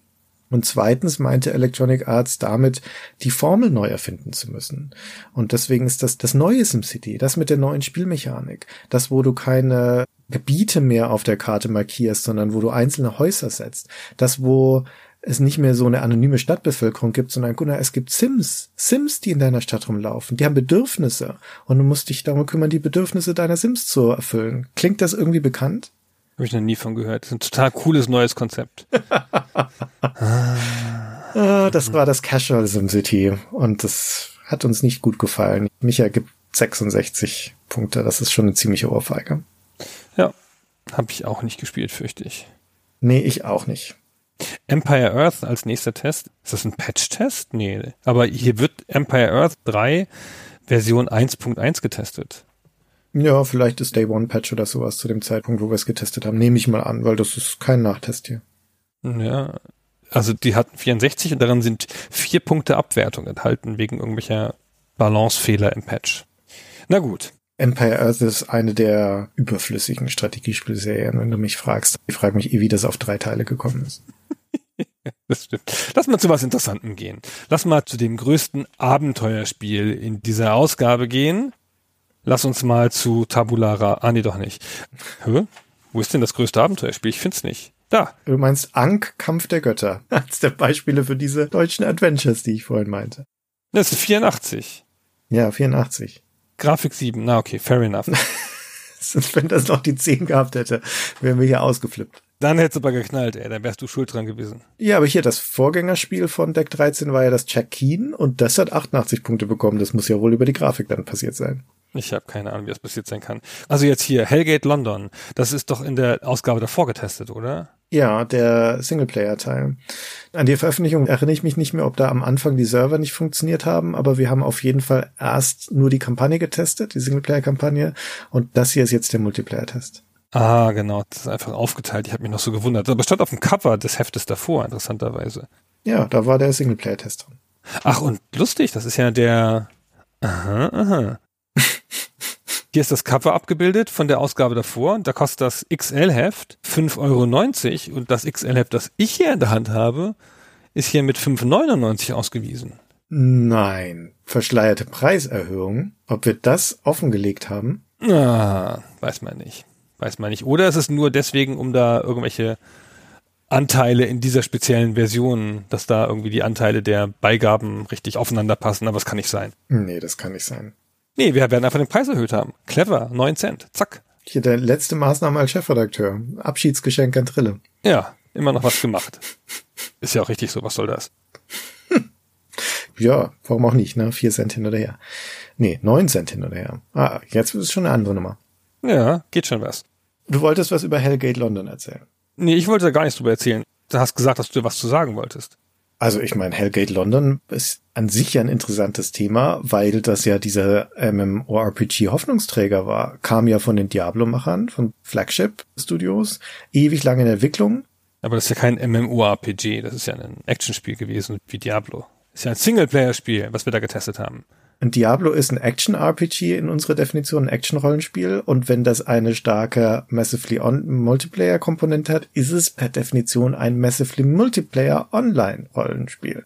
Und zweitens meinte Electronic Arts damit, die Formel neu erfinden zu müssen. Und deswegen ist das das neue SimCity, das mit der neuen Spielmechanik, das, wo du keine Gebiete mehr auf der Karte markierst, sondern wo du einzelne Häuser setzt, das, wo es nicht mehr so eine anonyme Stadtbevölkerung gibt, sondern Gunnar, es gibt Sims, Sims, die in deiner Stadt rumlaufen, die haben Bedürfnisse und du musst dich darum kümmern, die Bedürfnisse deiner Sims zu erfüllen. Klingt das irgendwie bekannt? Habe ich noch nie von gehört. Das ist ein total cooles neues Konzept. ah, das war das Casual SimCity und das hat uns nicht gut gefallen. Micha gibt 66 Punkte. Das ist schon eine ziemliche Ohrfeige. Ja, habe ich auch nicht gespielt, fürchte ich. Nee, ich auch nicht. Empire Earth als nächster Test. Ist das ein Patch-Test? Nee. Aber hier wird Empire Earth 3 Version 1.1 getestet. Ja, vielleicht ist Day One Patch oder sowas zu dem Zeitpunkt, wo wir es getestet haben. Nehme ich mal an, weil das ist kein Nachtest hier. Ja, also die hatten 64 und daran sind vier Punkte Abwertung enthalten wegen irgendwelcher Balancefehler im Patch. Na gut. Empire Earth ist eine der überflüssigen Strategiespielserien, wenn du mich fragst. Ich frage mich eh, wie das auf drei Teile gekommen ist. das stimmt. Lass mal zu was Interessantem gehen. Lass mal zu dem größten Abenteuerspiel in dieser Ausgabe gehen. Lass uns mal zu Tabulara. Ah, nee, doch nicht. Hä? Wo ist denn das größte Abenteuerspiel? Ich find's nicht. Da. Du meinst Ankh, Kampf der Götter. Als der Beispiele für diese deutschen Adventures, die ich vorhin meinte. Das ist 84. Ja, 84. Grafik 7. Na, okay, fair enough. Wenn das noch die 10 gehabt hätte, wären wir hier ausgeflippt. Dann hättest du aber geknallt, ey. Dann wärst du schuld dran gewesen. Ja, aber hier das Vorgängerspiel von Deck 13 war ja das Keen und das hat 88 Punkte bekommen. Das muss ja wohl über die Grafik dann passiert sein. Ich habe keine Ahnung, wie das passiert sein kann. Also jetzt hier, Hellgate London. Das ist doch in der Ausgabe davor getestet, oder? Ja, der Singleplayer-Teil. An die Veröffentlichung erinnere ich mich nicht mehr, ob da am Anfang die Server nicht funktioniert haben, aber wir haben auf jeden Fall erst nur die Kampagne getestet, die Singleplayer-Kampagne, und das hier ist jetzt der Multiplayer-Test. Ah, genau, das ist einfach aufgeteilt. Ich habe mich noch so gewundert. Aber stand auf dem Cover des Heftes davor, interessanterweise. Ja, da war der Singleplayer-Test drin. Ach, und lustig, das ist ja der. Aha, aha. Hier ist das Cover abgebildet von der Ausgabe davor. Da kostet das XL-Heft 5,90 Euro und das XL-Heft, das ich hier in der Hand habe, ist hier mit 5,99 ausgewiesen. Nein, verschleierte Preiserhöhung. Ob wir das offengelegt haben? Ah, weiß man nicht. Weiß man nicht. Oder ist es nur deswegen, um da irgendwelche Anteile in dieser speziellen Version, dass da irgendwie die Anteile der Beigaben richtig aufeinander passen, aber es kann nicht sein. Nee, das kann nicht sein. Nee, wir werden einfach den Preis erhöht haben. Clever, 9 Cent. Zack. Hier der letzte Maßnahme als Chefredakteur. Abschiedsgeschenk an Trille. Ja, immer noch was gemacht. Ist ja auch richtig so, was soll das? ja, warum auch nicht, ne? Vier Cent hin oder her. Nee, neun Cent hin oder her. Ah, jetzt ist es schon eine andere Nummer. Ja, geht schon was. Du wolltest was über Hellgate London erzählen. Nee, ich wollte da gar nichts drüber erzählen. Du hast gesagt, dass du was zu sagen wolltest. Also ich meine, Hellgate London ist an sich ja ein interessantes Thema, weil das ja dieser MMORPG-Hoffnungsträger war. Kam ja von den Diablo-Machern, von Flagship Studios, ewig lange in Entwicklung. Aber das ist ja kein MMORPG, das ist ja ein Actionspiel gewesen wie Diablo. Das ist ja ein Singleplayer-Spiel, was wir da getestet haben. Ein Diablo ist ein Action-RPG in unserer Definition, ein Action-Rollenspiel. Und wenn das eine starke Massively on Multiplayer-Komponente hat, ist es per Definition ein Massively Multiplayer Online-Rollenspiel.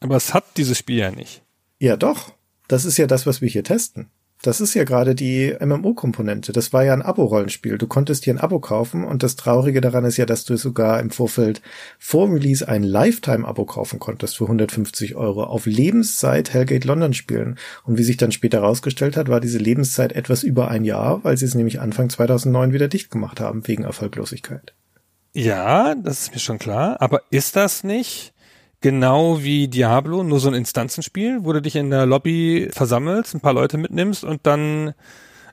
Aber es hat dieses Spiel ja nicht. Ja, doch. Das ist ja das, was wir hier testen. Das ist ja gerade die MMO-Komponente. Das war ja ein Abo-Rollenspiel. Du konntest dir ein Abo kaufen und das Traurige daran ist ja, dass du sogar im Vorfeld vor Release ein Lifetime-Abo kaufen konntest für 150 Euro auf Lebenszeit Hellgate London spielen. Und wie sich dann später herausgestellt hat, war diese Lebenszeit etwas über ein Jahr, weil sie es nämlich Anfang 2009 wieder dicht gemacht haben wegen Erfolglosigkeit. Ja, das ist mir schon klar. Aber ist das nicht genau wie Diablo, nur so ein Instanzenspiel, wo du dich in der Lobby versammelst, ein paar Leute mitnimmst und dann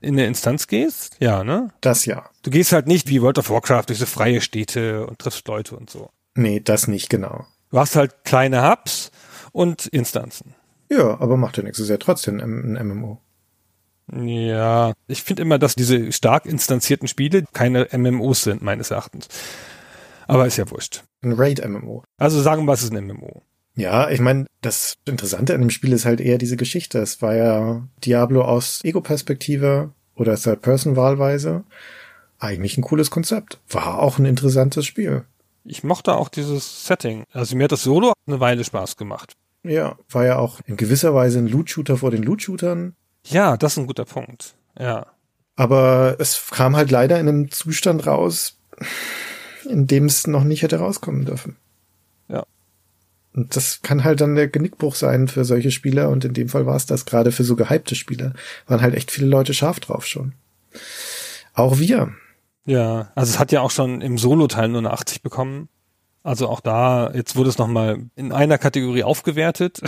in eine Instanz gehst? Ja, ne? Das ja. Du gehst halt nicht wie World of Warcraft durch so freie Städte und triffst Leute und so. Nee, das nicht genau. Du hast halt kleine Hubs und Instanzen. Ja, aber macht ja nichts. Ist ja trotzdem ein MMO. Ja, ich finde immer, dass diese stark instanzierten Spiele keine MMOs sind, meines Erachtens. Aber ist ja wurscht. Ein Raid-MMO. Also sagen wir, es ist ein MMO. Ja, ich meine, das Interessante an dem Spiel ist halt eher diese Geschichte. Es war ja Diablo aus Ego-Perspektive oder Third-Person wahlweise. Eigentlich ein cooles Konzept. War auch ein interessantes Spiel. Ich mochte auch dieses Setting. Also mir hat das Solo eine Weile Spaß gemacht. Ja, war ja auch in gewisser Weise ein Loot-Shooter vor den Loot-Shootern. Ja, das ist ein guter Punkt. Ja. Aber es kam halt leider in einem Zustand raus, in dem es noch nicht hätte rauskommen dürfen. Ja. Und das kann halt dann der Genickbruch sein für solche Spieler und in dem Fall war es das gerade für so gehypte Spieler. Waren halt echt viele Leute scharf drauf schon. Auch wir. Ja, also es hat ja auch schon im Solo-Teil nur eine 80 bekommen. Also auch da, jetzt wurde es nochmal in einer Kategorie aufgewertet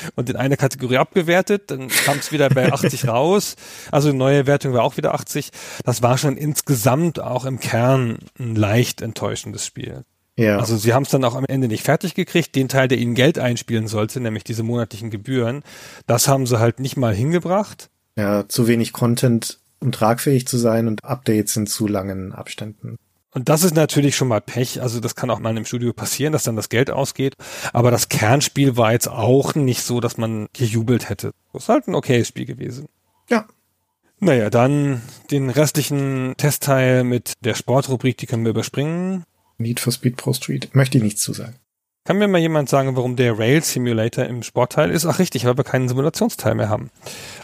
und in einer Kategorie abgewertet, dann kam es wieder bei 80 raus. Also die neue Wertung war auch wieder 80. Das war schon insgesamt auch im Kern ein leicht enttäuschendes Spiel. Ja. Also sie haben es dann auch am Ende nicht fertig gekriegt. Den Teil, der ihnen Geld einspielen sollte, nämlich diese monatlichen Gebühren, das haben sie halt nicht mal hingebracht. Ja, zu wenig Content, um tragfähig zu sein und Updates in zu langen Abständen. Und das ist natürlich schon mal Pech. Also das kann auch mal im Studio passieren, dass dann das Geld ausgeht. Aber das Kernspiel war jetzt auch nicht so, dass man gejubelt hätte. Das ist halt ein okayes Spiel gewesen. Ja. Naja, dann den restlichen Testteil mit der Sportrubrik, die können wir überspringen. Need for Speed Pro Street. Möchte ich nichts zu sagen. Kann mir mal jemand sagen, warum der Rail Simulator im Sportteil ist? Ach richtig, weil wir keinen Simulationsteil mehr haben.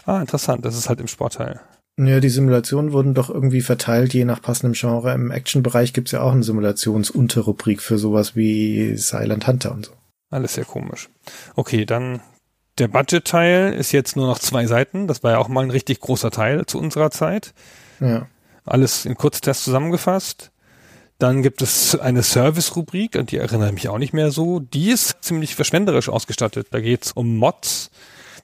Ah, interessant, das ist halt im Sportteil. Ja, die Simulationen wurden doch irgendwie verteilt, je nach passendem Genre. Im Action-Bereich gibt's ja auch eine Simulationsunterrubrik für sowas wie Silent Hunter und so. Alles sehr komisch. Okay, dann der Budget-Teil ist jetzt nur noch zwei Seiten. Das war ja auch mal ein richtig großer Teil zu unserer Zeit. Ja. Alles in Kurztest zusammengefasst. Dann gibt es eine Service-Rubrik, an die erinnere ich mich auch nicht mehr so. Die ist ziemlich verschwenderisch ausgestattet. Da geht's um Mods.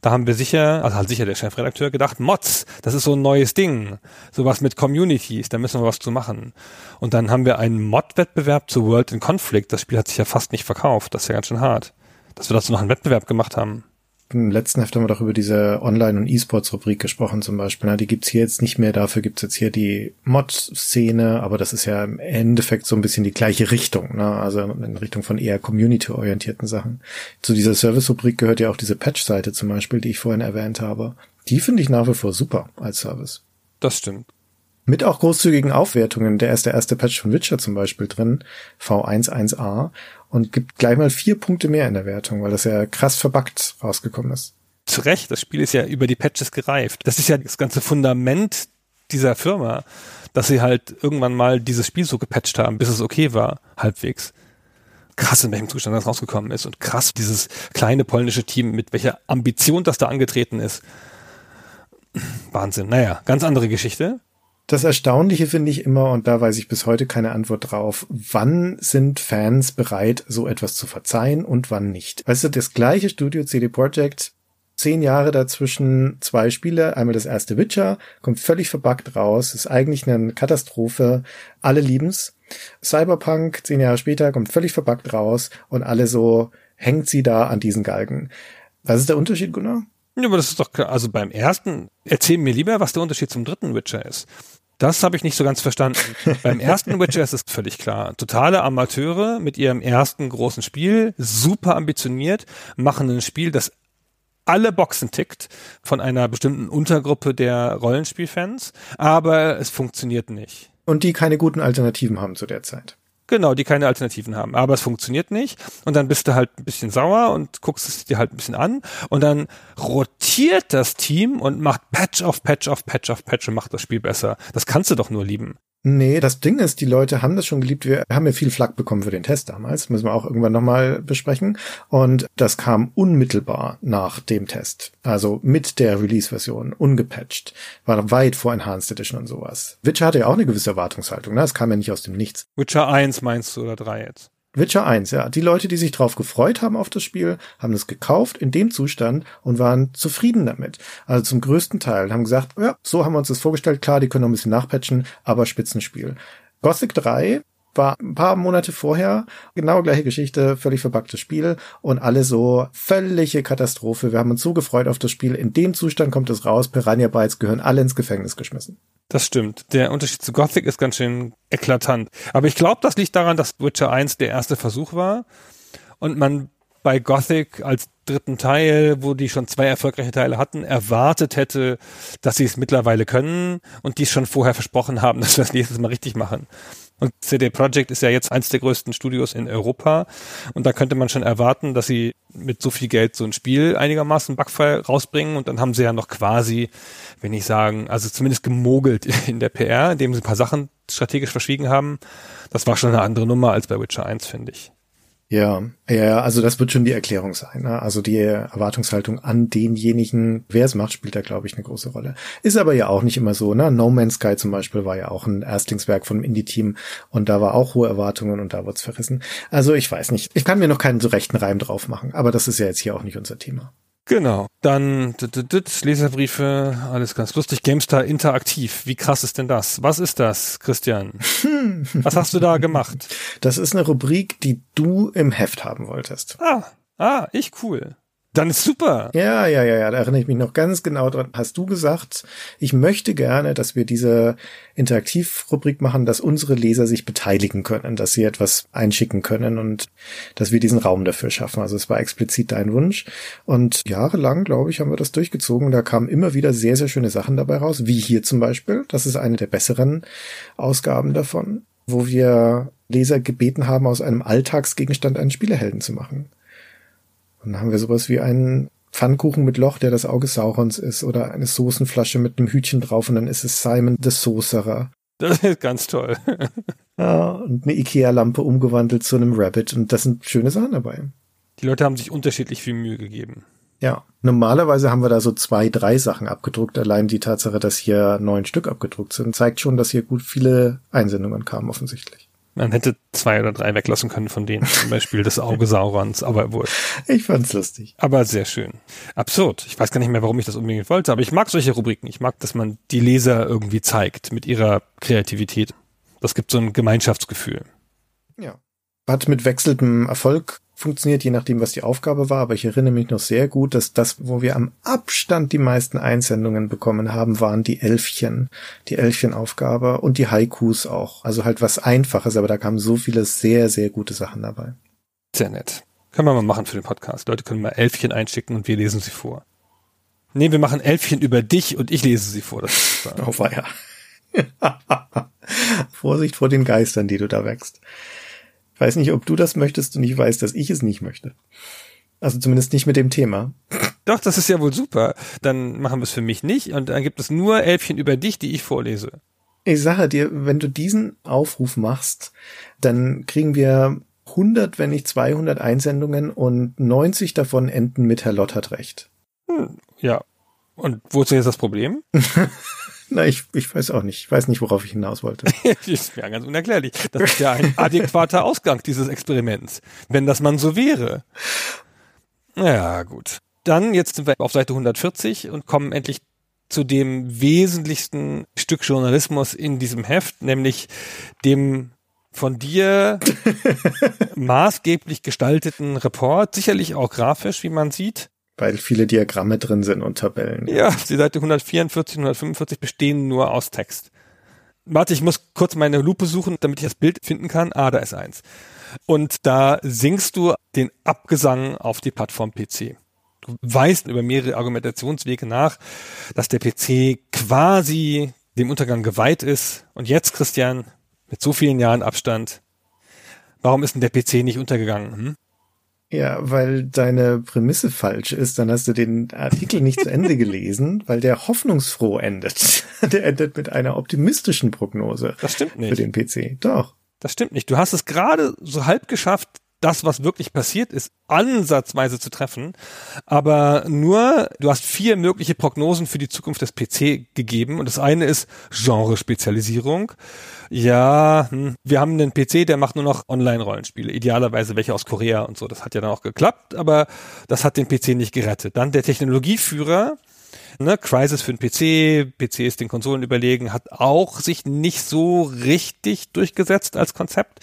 Da haben wir sicher, also hat sicher der Chefredakteur gedacht, Mods, das ist so ein neues Ding. Sowas mit Communities, da müssen wir was zu machen. Und dann haben wir einen Mod-Wettbewerb zu World in Conflict. Das Spiel hat sich ja fast nicht verkauft. Das ist ja ganz schön hart. Dass wir dazu noch einen Wettbewerb gemacht haben. Im letzten Heft haben wir doch über diese Online- und E-Sports-Rubrik gesprochen zum Beispiel. Na, die gibt's hier jetzt nicht mehr. Dafür gibt's jetzt hier die Mod-Szene, aber das ist ja im Endeffekt so ein bisschen die gleiche Richtung. Ne? Also in Richtung von eher community-orientierten Sachen. Zu dieser Service-Rubrik gehört ja auch diese Patch-Seite zum Beispiel, die ich vorhin erwähnt habe. Die finde ich nach wie vor super als Service. Das stimmt. Mit auch großzügigen Aufwertungen. Der ist der erste Patch von Witcher zum Beispiel drin, V11a, und gibt gleich mal vier Punkte mehr in der Wertung, weil das ja krass verbuggt rausgekommen ist. Zu Recht, das Spiel ist ja über die Patches gereift. Das ist ja das ganze Fundament dieser Firma, dass sie halt irgendwann mal dieses Spiel so gepatcht haben, bis es okay war, halbwegs. Krass, in welchem Zustand das rausgekommen ist und krass, dieses kleine polnische Team, mit welcher Ambition das da angetreten ist. Wahnsinn. Naja, ganz andere Geschichte. Das Erstaunliche finde ich immer, und da weiß ich bis heute keine Antwort drauf, wann sind Fans bereit, so etwas zu verzeihen und wann nicht? Weißt du, das gleiche Studio CD Projekt, zehn Jahre dazwischen, zwei Spiele, einmal das erste Witcher, kommt völlig verbuggt raus, ist eigentlich eine Katastrophe, alle lieben's. Cyberpunk, zehn Jahre später, kommt völlig verbuggt raus und alle so, hängt sie da an diesen Galgen. Was ist der Unterschied, Gunnar? Ja, aber das ist doch klar. Also beim ersten, erzähl mir lieber, was der Unterschied zum dritten Witcher ist. Das habe ich nicht so ganz verstanden. Beim ersten Witcher ist es völlig klar. Totale Amateure mit ihrem ersten großen Spiel, super ambitioniert, machen ein Spiel, das alle Boxen tickt von einer bestimmten Untergruppe der Rollenspielfans, aber es funktioniert nicht. Und die keine guten Alternativen haben zu der Zeit. Genau, die keine Alternativen haben. Aber es funktioniert nicht. Und dann bist du halt ein bisschen sauer und guckst es dir halt ein bisschen an. Und dann rotiert das Team und macht Patch auf Patch auf Patch auf Patch und macht das Spiel besser. Das kannst du doch nur lieben. Nee, das Ding ist, die Leute haben das schon geliebt. Wir haben ja viel Flack bekommen für den Test damals. Müssen wir auch irgendwann nochmal besprechen. Und das kam unmittelbar nach dem Test. Also mit der Release-Version, ungepatcht. War weit vor Enhanced Edition und sowas. Witcher hatte ja auch eine gewisse Erwartungshaltung. Ne? Das kam ja nicht aus dem Nichts. Witcher 1 meinst du oder 3 jetzt? Witcher 1, ja. Die Leute, die sich drauf gefreut haben auf das Spiel, haben es gekauft in dem Zustand und waren zufrieden damit. Also zum größten Teil haben gesagt, ja, so haben wir uns das vorgestellt. Klar, die können noch ein bisschen nachpatchen, aber Spitzenspiel. Gothic 3 war ein paar Monate vorher, genau gleiche Geschichte, völlig verpacktes Spiel und alle so völlige Katastrophe. Wir haben uns so gefreut auf das Spiel. In dem Zustand kommt es raus, Piranha Bytes gehören alle ins Gefängnis geschmissen. Das stimmt. Der Unterschied zu Gothic ist ganz schön eklatant. Aber ich glaube, das liegt daran, dass Witcher 1 der erste Versuch war und man bei Gothic als dritten Teil, wo die schon zwei erfolgreiche Teile hatten, erwartet hätte, dass sie es mittlerweile können und die es schon vorher versprochen haben, dass wir das nächstes Mal richtig machen. Und CD Projekt ist ja jetzt eins der größten Studios in Europa. Und da könnte man schon erwarten, dass sie mit so viel Geld so ein Spiel einigermaßen backfrei rausbringen. Und dann haben sie ja noch quasi, wenn ich sagen, also zumindest gemogelt in der PR, indem sie ein paar Sachen strategisch verschwiegen haben. Das war schon eine andere Nummer als bei Witcher 1, finde ich. Ja, ja, also das wird schon die Erklärung sein. Ne? Also die Erwartungshaltung an denjenigen, wer es macht, spielt da, glaube ich, eine große Rolle. Ist aber ja auch nicht immer so. Ne? No Man's Sky zum Beispiel war ja auch ein Erstlingswerk vom Indie-Team und da war auch hohe Erwartungen und da wird's verrissen. Also ich weiß nicht. Ich kann mir noch keinen so rechten Reim drauf machen, aber das ist ja jetzt hier auch nicht unser Thema. Genau. Dann Leserbriefe, alles ganz lustig. GameStar interaktiv. Wie krass ist denn das? Was ist das, Christian? Was hast du da gemacht? Das ist eine Rubrik, die du im Heft haben wolltest. Ah, ah, ich cool. Dann ist super. Ja, ja, ja, ja, da erinnere ich mich noch ganz genau dran. Hast du gesagt, ich möchte gerne, dass wir diese Interaktivrubrik machen, dass unsere Leser sich beteiligen können, dass sie etwas einschicken können und dass wir diesen Raum dafür schaffen. Also es war explizit dein Wunsch. Und jahrelang, glaube ich, haben wir das durchgezogen. Da kamen immer wieder sehr, sehr schöne Sachen dabei raus, wie hier zum Beispiel. Das ist eine der besseren Ausgaben davon, wo wir Leser gebeten haben, aus einem Alltagsgegenstand einen Spielehelden zu machen. Und dann haben wir sowas wie einen Pfannkuchen mit Loch, der das Auge Saurons ist, oder eine Soßenflasche mit einem Hütchen drauf und dann ist es Simon the Saucerer. Das ist ganz toll. ja, und eine Ikea-Lampe umgewandelt zu einem Rabbit und das sind schöne Sachen dabei. Die Leute haben sich unterschiedlich viel Mühe gegeben. Ja, normalerweise haben wir da so zwei, drei Sachen abgedruckt. Allein die Tatsache, dass hier neun Stück abgedruckt sind, zeigt schon, dass hier gut viele Einsendungen kamen, offensichtlich. Man hätte zwei oder drei weglassen können von denen, zum Beispiel das Auge Saurons, aber wohl. Ich fand's lustig. Aber sehr schön. Absurd. Ich weiß gar nicht mehr, warum ich das unbedingt wollte, aber ich mag solche Rubriken. Ich mag, dass man die Leser irgendwie zeigt mit ihrer Kreativität. Das gibt so ein Gemeinschaftsgefühl. Ja. Hat mit wechselndem Erfolg funktioniert, je nachdem, was die Aufgabe war. Aber ich erinnere mich noch sehr gut, dass das, wo wir am Abstand die meisten Einsendungen bekommen haben, waren die Elfchen, die Elfchenaufgabe und die Haikus auch. Also halt was Einfaches, aber da kamen so viele sehr, sehr gute Sachen dabei. Sehr nett. Können wir mal machen für den Podcast. Leute können mal Elfchen einschicken und wir lesen sie vor. Nee, wir machen Elfchen über dich und ich lese sie vor. Das. Oh, weia. Vorsicht vor den Geistern, die du da wächst weiß nicht, ob du das möchtest und ich weiß, dass ich es nicht möchte. Also zumindest nicht mit dem Thema. Doch, das ist ja wohl super. Dann machen wir es für mich nicht und dann gibt es nur Elfchen über dich, die ich vorlese. Ich sage dir, wenn du diesen Aufruf machst, dann kriegen wir 100, wenn nicht 200 Einsendungen und 90 davon enden mit Herr Lott hat recht. Hm, ja. Und wo ist jetzt das Problem? Na, ich, ich weiß auch nicht. Ich weiß nicht, worauf ich hinaus wollte. das ist ja ganz unerklärlich. Das ist ja ein adäquater Ausgang dieses Experiments. Wenn das man so wäre. Ja, gut. Dann, jetzt sind wir auf Seite 140 und kommen endlich zu dem wesentlichsten Stück Journalismus in diesem Heft, nämlich dem von dir maßgeblich gestalteten Report, sicherlich auch grafisch, wie man sieht, weil viele Diagramme drin sind und Tabellen. Ja, die Seite 144, 145 bestehen nur aus Text. Warte, ich muss kurz meine Lupe suchen, damit ich das Bild finden kann. Ah, da ist eins. Und da singst du den Abgesang auf die Plattform PC. Du weißt über mehrere Argumentationswege nach, dass der PC quasi dem Untergang geweiht ist. Und jetzt, Christian, mit so vielen Jahren Abstand, Warum ist denn der PC nicht untergegangen? Hm? Ja, weil deine Prämisse falsch ist, dann hast du den Artikel nicht zu Ende gelesen, weil der hoffnungsfroh endet. Der endet mit einer optimistischen Prognose. Das stimmt nicht. Für den PC. Doch. Das stimmt nicht. Du hast es gerade so halb geschafft, das, was wirklich passiert ist, ansatzweise zu treffen. Aber nur, du hast vier mögliche Prognosen für die Zukunft des PC gegeben. Und das eine ist Genrespezialisierung. Ja, hm, wir haben einen PC, der macht nur noch Online-Rollenspiele. Idealerweise welche aus Korea und so. Das hat ja dann auch geklappt, aber das hat den PC nicht gerettet. Dann der Technologieführer, Ne, Crisis für den PC, PC ist den Konsolen überlegen, hat auch sich nicht so richtig durchgesetzt als Konzept.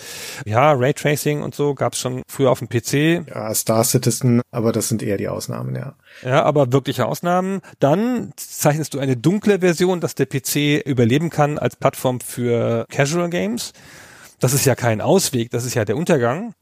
Ja, Raytracing und so gab es schon früher auf dem PC. Ja, Star Citizen, aber das sind eher die Ausnahmen, ja. Ja, aber wirkliche Ausnahmen. Dann zeichnest du eine dunkle Version, dass der PC überleben kann als Plattform für Casual Games. Das ist ja kein Ausweg, das ist ja der Untergang.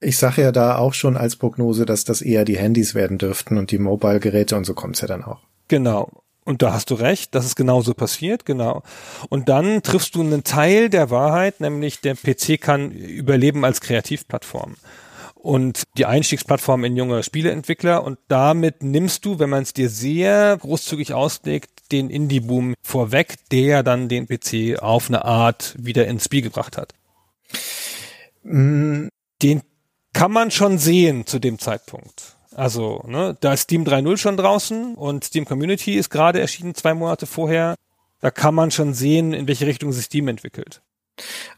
Ich sage ja da auch schon als Prognose, dass das eher die Handys werden dürften und die Mobile-Geräte und so kommt's ja dann auch. Genau. Und da hast du recht, das ist genauso passiert, genau. Und dann triffst du einen Teil der Wahrheit, nämlich der PC kann überleben als Kreativplattform und die Einstiegsplattform in junge Spieleentwickler und damit nimmst du, wenn man es dir sehr großzügig auslegt, den Indie-Boom vorweg, der dann den PC auf eine Art wieder ins Spiel gebracht hat. Mm. Den kann man schon sehen zu dem Zeitpunkt. Also, ne, da ist Steam 3.0 schon draußen und Steam Community ist gerade erschienen, zwei Monate vorher. Da kann man schon sehen, in welche Richtung sich Steam entwickelt.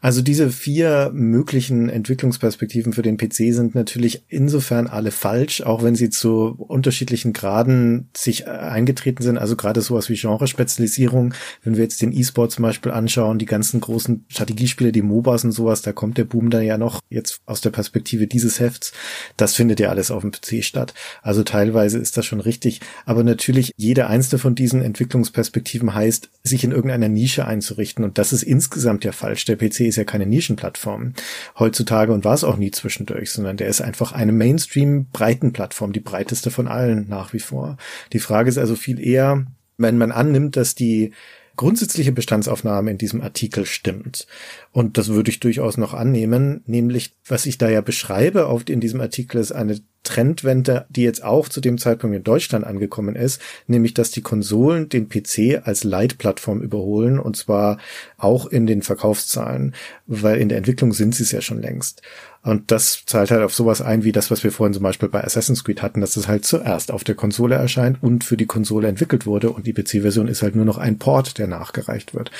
Also diese vier möglichen Entwicklungsperspektiven für den PC sind natürlich insofern alle falsch, auch wenn sie zu unterschiedlichen Graden sich äh, eingetreten sind. Also gerade sowas wie Genrespezialisierung, wenn wir jetzt den E-Sport zum Beispiel anschauen, die ganzen großen Strategiespiele, die MOBAs und sowas, da kommt der Boom dann ja noch jetzt aus der Perspektive dieses Hefts. Das findet ja alles auf dem PC statt. Also teilweise ist das schon richtig. Aber natürlich jede einzelne von diesen Entwicklungsperspektiven heißt, sich in irgendeiner Nische einzurichten. Und das ist insgesamt ja falsch der PC ist ja keine Nischenplattform heutzutage und war es auch nie zwischendurch, sondern der ist einfach eine Mainstream-Breitenplattform, die breiteste von allen nach wie vor. Die Frage ist also viel eher, wenn man annimmt, dass die grundsätzliche Bestandsaufnahme in diesem Artikel stimmt. Und das würde ich durchaus noch annehmen, nämlich was ich da ja beschreibe auf, in diesem Artikel ist eine Trendwende, die jetzt auch zu dem Zeitpunkt in Deutschland angekommen ist, nämlich dass die Konsolen den PC als Leitplattform überholen und zwar auch in den Verkaufszahlen, weil in der Entwicklung sind sie es ja schon längst. Und das zahlt halt auf sowas ein, wie das, was wir vorhin zum Beispiel bei Assassin's Creed hatten, dass es halt zuerst auf der Konsole erscheint und für die Konsole entwickelt wurde und die PC-Version ist halt nur noch ein Port, der nachgereicht wird.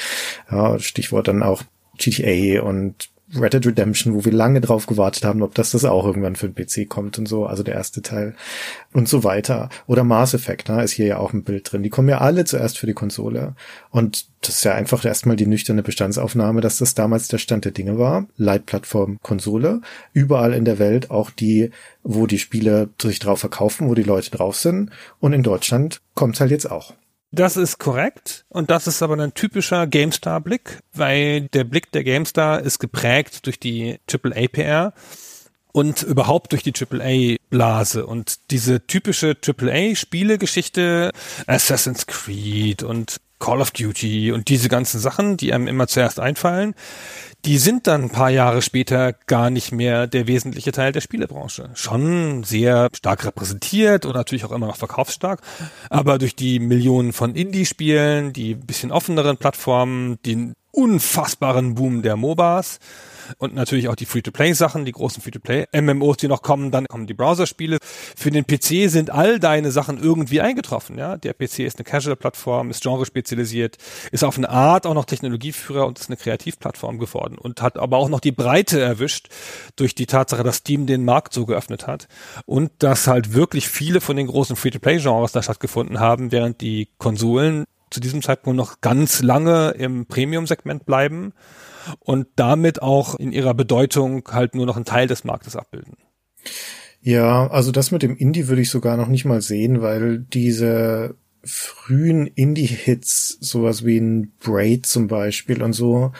Ja, Stichwort dann auch GTA und Red Dead Redemption, wo wir lange drauf gewartet haben, ob das das auch irgendwann für den PC kommt und so, also der erste Teil und so weiter. Oder Mass Effect, ne, ist hier ja auch ein Bild drin. Die kommen ja alle zuerst für die Konsole. Und das ist ja einfach erstmal die nüchterne Bestandsaufnahme, dass das damals der Stand der Dinge war. Leitplattform Konsole. Überall in der Welt, auch die, wo die Spiele sich drauf verkaufen, wo die Leute drauf sind. Und in Deutschland kommt's halt jetzt auch. Das ist korrekt und das ist aber ein typischer GameStar-Blick, weil der Blick der GameStar ist geprägt durch die AAA-PR und überhaupt durch die AAA-Blase und diese typische AAA-Spielegeschichte Assassin's Creed und Call of Duty und diese ganzen Sachen, die einem immer zuerst einfallen, die sind dann ein paar Jahre später gar nicht mehr der wesentliche Teil der Spielebranche. Schon sehr stark repräsentiert und natürlich auch immer noch verkaufsstark, aber durch die Millionen von Indie-Spielen, die bisschen offeneren Plattformen, den unfassbaren Boom der MOBAs, und natürlich auch die Free-to-Play-Sachen, die großen Free-to-Play-MMOs, die noch kommen, dann kommen die Browserspiele. Für den PC sind all deine Sachen irgendwie eingetroffen, ja. Der PC ist eine Casual-Plattform, ist genre-spezialisiert, ist auf eine Art auch noch Technologieführer und ist eine Kreativplattform geworden und hat aber auch noch die Breite erwischt durch die Tatsache, dass Steam den Markt so geöffnet hat und dass halt wirklich viele von den großen Free-to-Play-Genres da stattgefunden haben, während die Konsolen zu diesem Zeitpunkt noch ganz lange im Premium-Segment bleiben und damit auch in ihrer Bedeutung halt nur noch einen Teil des Marktes abbilden. Ja, also das mit dem Indie würde ich sogar noch nicht mal sehen, weil diese frühen Indie-Hits, sowas wie ein Braid zum Beispiel und so,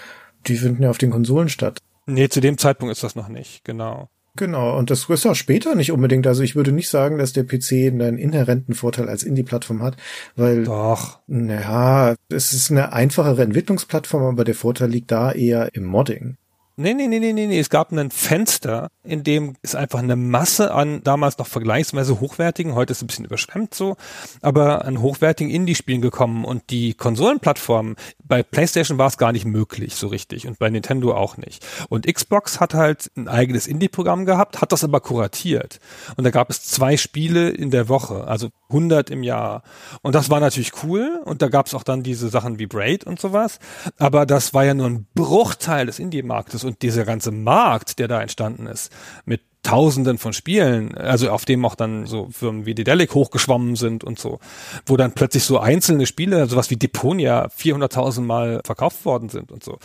die finden ja auf den Konsolen statt. Nee, zu dem Zeitpunkt ist das noch nicht, genau. Genau, und das ist auch später nicht unbedingt. Also ich würde nicht sagen, dass der PC einen inhärenten Vorteil als Indie-Plattform hat, weil. Doch. Naja, es ist eine einfachere Entwicklungsplattform, aber der Vorteil liegt da eher im Modding. Nee, nee, nee, nee, nee, nee. Es gab ein Fenster, in dem ist einfach eine Masse an damals noch vergleichsweise hochwertigen, heute ist es ein bisschen überschwemmt so, aber an hochwertigen Indie-Spielen gekommen und die Konsolenplattformen, bei PlayStation war es gar nicht möglich so richtig und bei Nintendo auch nicht. Und Xbox hat halt ein eigenes Indie-Programm gehabt, hat das aber kuratiert. Und da gab es zwei Spiele in der Woche, also 100 im Jahr. Und das war natürlich cool und da gab es auch dann diese Sachen wie Braid und sowas, aber das war ja nur ein Bruchteil des Indie-Marktes und dieser ganze Markt, der da entstanden ist, mit Tausenden von Spielen, also auf dem auch dann so Firmen wie Dedelic hochgeschwommen sind und so, wo dann plötzlich so einzelne Spiele, sowas wie Deponia 400.000 Mal verkauft worden sind und so.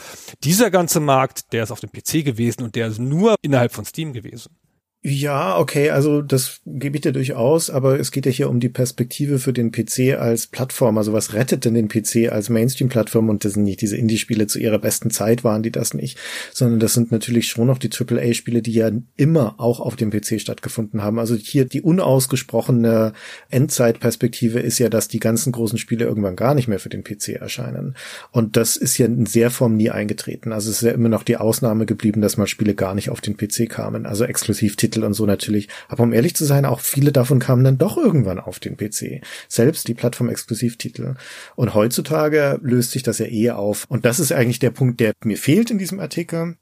Dieser ganze Markt, der ist auf dem PC gewesen und der ist nur innerhalb von Steam gewesen. Ja, okay, also das gebe ich dir durchaus, aber es geht ja hier um die Perspektive für den PC als Plattform. Also was rettet denn den PC als Mainstream-Plattform? Und das sind nicht diese Indie-Spiele zu ihrer besten Zeit, waren die das nicht, sondern das sind natürlich schon noch die AAA-Spiele, die ja immer auch auf dem PC stattgefunden haben. Also hier die unausgesprochene Endzeitperspektive ist ja, dass die ganzen großen Spiele irgendwann gar nicht mehr für den PC erscheinen. Und das ist ja in sehr Form nie eingetreten. Also es ist ja immer noch die Ausnahme geblieben, dass mal Spiele gar nicht auf den PC kamen. Also Exklusivtitel Titel und so natürlich. Aber um ehrlich zu sein, auch viele davon kamen dann doch irgendwann auf den PC. Selbst die Plattform-Exklusivtitel. Und heutzutage löst sich das ja eher auf. Und das ist eigentlich der Punkt, der mir fehlt in diesem Artikel,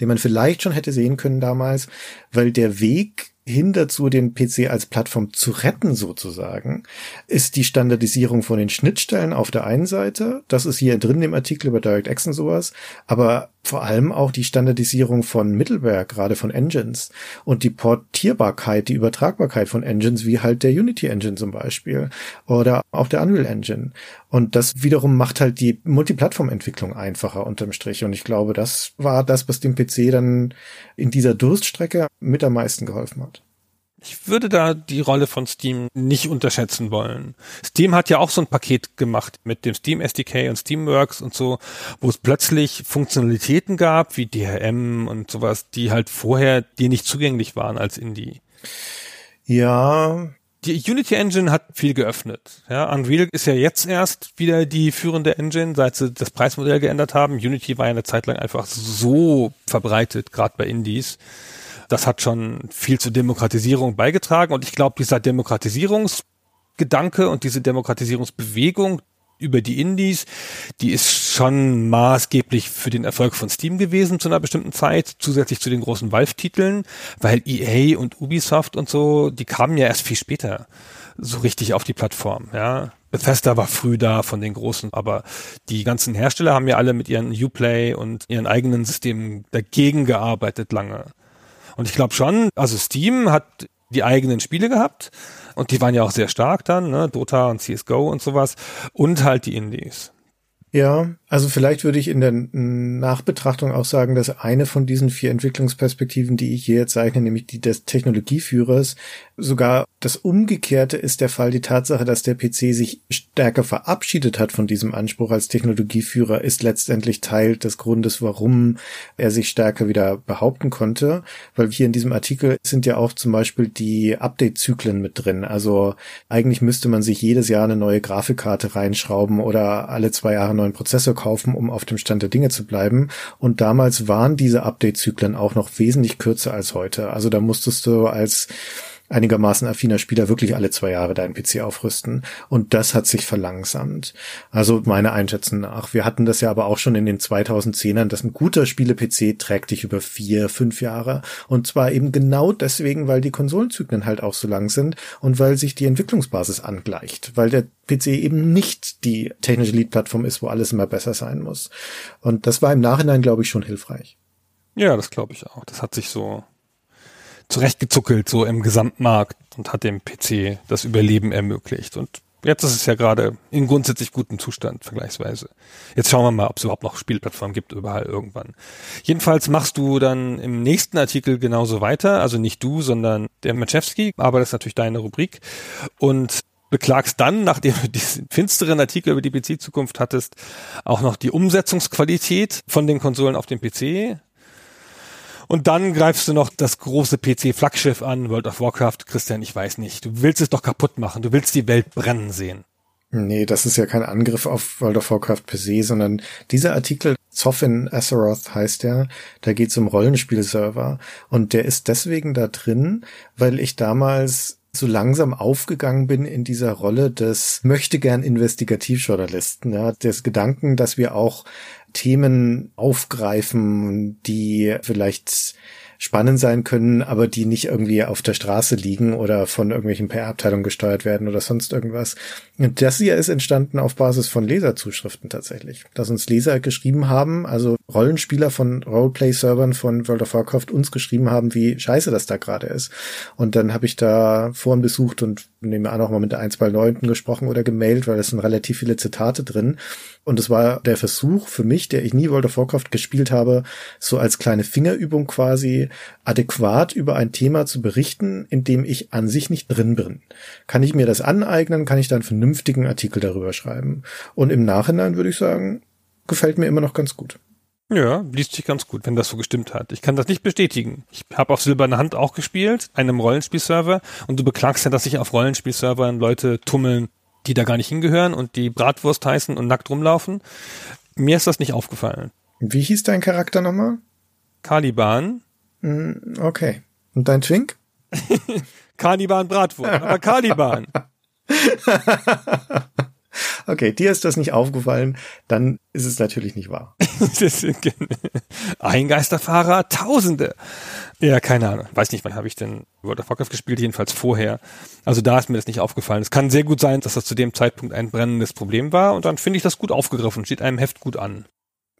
den man vielleicht schon hätte sehen können damals, weil der Weg hin dazu, den PC als Plattform zu retten sozusagen, ist die Standardisierung von den Schnittstellen auf der einen Seite. Das ist hier drin im Artikel über DirectX und sowas. Aber vor allem auch die Standardisierung von Middleware, gerade von Engines und die Portierbarkeit, die Übertragbarkeit von Engines, wie halt der Unity Engine zum Beispiel oder auch der Unreal Engine. Und das wiederum macht halt die Multiplattform-Entwicklung einfacher unterm Strich. Und ich glaube, das war das, was dem PC dann in dieser Durststrecke mit am meisten geholfen hat. Ich würde da die Rolle von Steam nicht unterschätzen wollen. Steam hat ja auch so ein Paket gemacht mit dem Steam SDK und Steamworks und so, wo es plötzlich Funktionalitäten gab, wie DRM und sowas, die halt vorher dir nicht zugänglich waren als Indie. Ja. Die Unity Engine hat viel geöffnet. Ja, Unreal ist ja jetzt erst wieder die führende Engine, seit sie das Preismodell geändert haben. Unity war ja eine Zeit lang einfach so verbreitet, gerade bei Indies das hat schon viel zur Demokratisierung beigetragen. Und ich glaube, dieser Demokratisierungsgedanke und diese Demokratisierungsbewegung über die Indies, die ist schon maßgeblich für den Erfolg von Steam gewesen zu einer bestimmten Zeit, zusätzlich zu den großen Valve-Titeln, weil EA und Ubisoft und so, die kamen ja erst viel später so richtig auf die Plattform, ja. Bethesda war früh da von den großen, aber die ganzen Hersteller haben ja alle mit ihren Uplay und ihren eigenen Systemen dagegen gearbeitet lange. Und ich glaube schon, also Steam hat die eigenen Spiele gehabt und die waren ja auch sehr stark dann, ne? Dota und CSGO und sowas und halt die Indies. Ja, also vielleicht würde ich in der Nachbetrachtung auch sagen, dass eine von diesen vier Entwicklungsperspektiven, die ich hier jetzt zeichne, nämlich die des Technologieführers, sogar das Umgekehrte ist der Fall. Die Tatsache, dass der PC sich stärker verabschiedet hat von diesem Anspruch als Technologieführer, ist letztendlich Teil des Grundes, warum er sich stärker wieder behaupten konnte. Weil hier in diesem Artikel sind ja auch zum Beispiel die Update-Zyklen mit drin. Also eigentlich müsste man sich jedes Jahr eine neue Grafikkarte reinschrauben oder alle zwei Jahre einen neuen Prozessor kaufen, um auf dem Stand der Dinge zu bleiben. Und damals waren diese Update-Zyklen auch noch wesentlich kürzer als heute. Also da musstest du als einigermaßen affiner Spieler wirklich alle zwei Jahre deinen PC aufrüsten. Und das hat sich verlangsamt. Also meine Einschätzung nach. Wir hatten das ja aber auch schon in den 2010ern, dass ein guter Spiele-PC trägt dich über vier, fünf Jahre. Und zwar eben genau deswegen, weil die Konsolenzyklen halt auch so lang sind und weil sich die Entwicklungsbasis angleicht. Weil der PC eben nicht die technische Lead-Plattform ist, wo alles immer besser sein muss. Und das war im Nachhinein, glaube ich, schon hilfreich. Ja, das glaube ich auch. Das hat sich so zurechtgezuckelt, so im Gesamtmarkt und hat dem PC das Überleben ermöglicht. Und jetzt ist es ja gerade in grundsätzlich gutem Zustand, vergleichsweise. Jetzt schauen wir mal, ob es überhaupt noch Spielplattformen gibt, überall irgendwann. Jedenfalls machst du dann im nächsten Artikel genauso weiter, also nicht du, sondern der Machewski, aber das ist natürlich deine Rubrik. Und beklagst dann, nachdem du diesen finsteren Artikel über die PC-Zukunft hattest, auch noch die Umsetzungsqualität von den Konsolen auf dem PC. Und dann greifst du noch das große PC-Flaggschiff an, World of Warcraft. Christian, ich weiß nicht. Du willst es doch kaputt machen. Du willst die Welt brennen sehen. Nee, das ist ja kein Angriff auf World of Warcraft per se, sondern dieser Artikel Zoffin Azeroth heißt der. Da geht's um Rollenspielserver. Und der ist deswegen da drin, weil ich damals so langsam aufgegangen bin in dieser Rolle des möchte gern Investigativjournalisten, ja, des Gedanken, dass wir auch Themen aufgreifen, die vielleicht spannend sein können, aber die nicht irgendwie auf der Straße liegen oder von irgendwelchen PR-Abteilungen gesteuert werden oder sonst irgendwas. Und das hier ist entstanden auf Basis von Leserzuschriften tatsächlich. Dass uns Leser geschrieben haben, also Rollenspieler von Roleplay-Servern von World of Warcraft uns geschrieben haben, wie scheiße das da gerade ist. Und dann habe ich da Foren besucht und nehme an auch mal mit ein, zwei Leuten gesprochen oder gemailt, weil es sind relativ viele Zitate drin. Und es war der Versuch für mich, der ich nie World of Warcraft gespielt habe, so als kleine Fingerübung quasi adäquat über ein Thema zu berichten, in dem ich an sich nicht drin bin. Kann ich mir das aneignen, kann ich dann einen vernünftigen Artikel darüber schreiben. Und im Nachhinein würde ich sagen, gefällt mir immer noch ganz gut. Ja, liest sich ganz gut, wenn das so gestimmt hat. Ich kann das nicht bestätigen. Ich habe auf Silberne Hand auch gespielt, einem Rollenspielserver, und du beklagst ja, dass sich auf Rollenspielservern Leute tummeln, die da gar nicht hingehören und die Bratwurst heißen und nackt rumlaufen. Mir ist das nicht aufgefallen. Wie hieß dein Charakter nochmal? Caliban. Hm, okay. Und dein Twink? Caliban Bratwurst, aber Caliban. okay, dir ist das nicht aufgefallen, dann ist es natürlich nicht wahr. Ein Geisterfahrer, Tausende. Ja, keine Ahnung. Weiß nicht, wann habe ich denn World of Warcraft gespielt, jedenfalls vorher. Also da ist mir das nicht aufgefallen. Es kann sehr gut sein, dass das zu dem Zeitpunkt ein brennendes Problem war und dann finde ich das gut aufgegriffen, steht einem Heft gut an.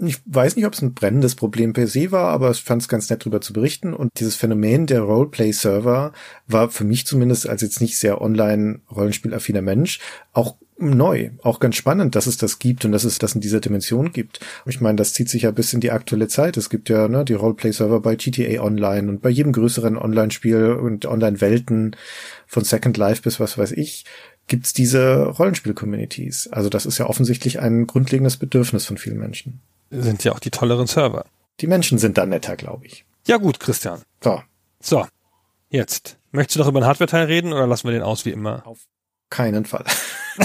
Ich weiß nicht, ob es ein brennendes Problem per se war, aber ich fand es ganz nett darüber zu berichten. Und dieses Phänomen der Roleplay-Server war für mich zumindest als jetzt nicht sehr online Rollenspielaffiner Mensch auch neu, auch ganz spannend, dass es das gibt und dass es das in dieser Dimension gibt. Ich meine, das zieht sich ja bis in die aktuelle Zeit. Es gibt ja ne, die Roleplay-Server bei GTA Online und bei jedem größeren Online-Spiel und Online-Welten von Second Life bis was weiß ich gibt's diese Rollenspiel-Communities. Also das ist ja offensichtlich ein grundlegendes Bedürfnis von vielen Menschen. Sind ja auch die tolleren Server. Die Menschen sind da netter, glaube ich. Ja gut, Christian. So. So. Jetzt. Möchtest du noch über einen Hardware-Teil reden oder lassen wir den aus wie immer? Auf keinen Fall.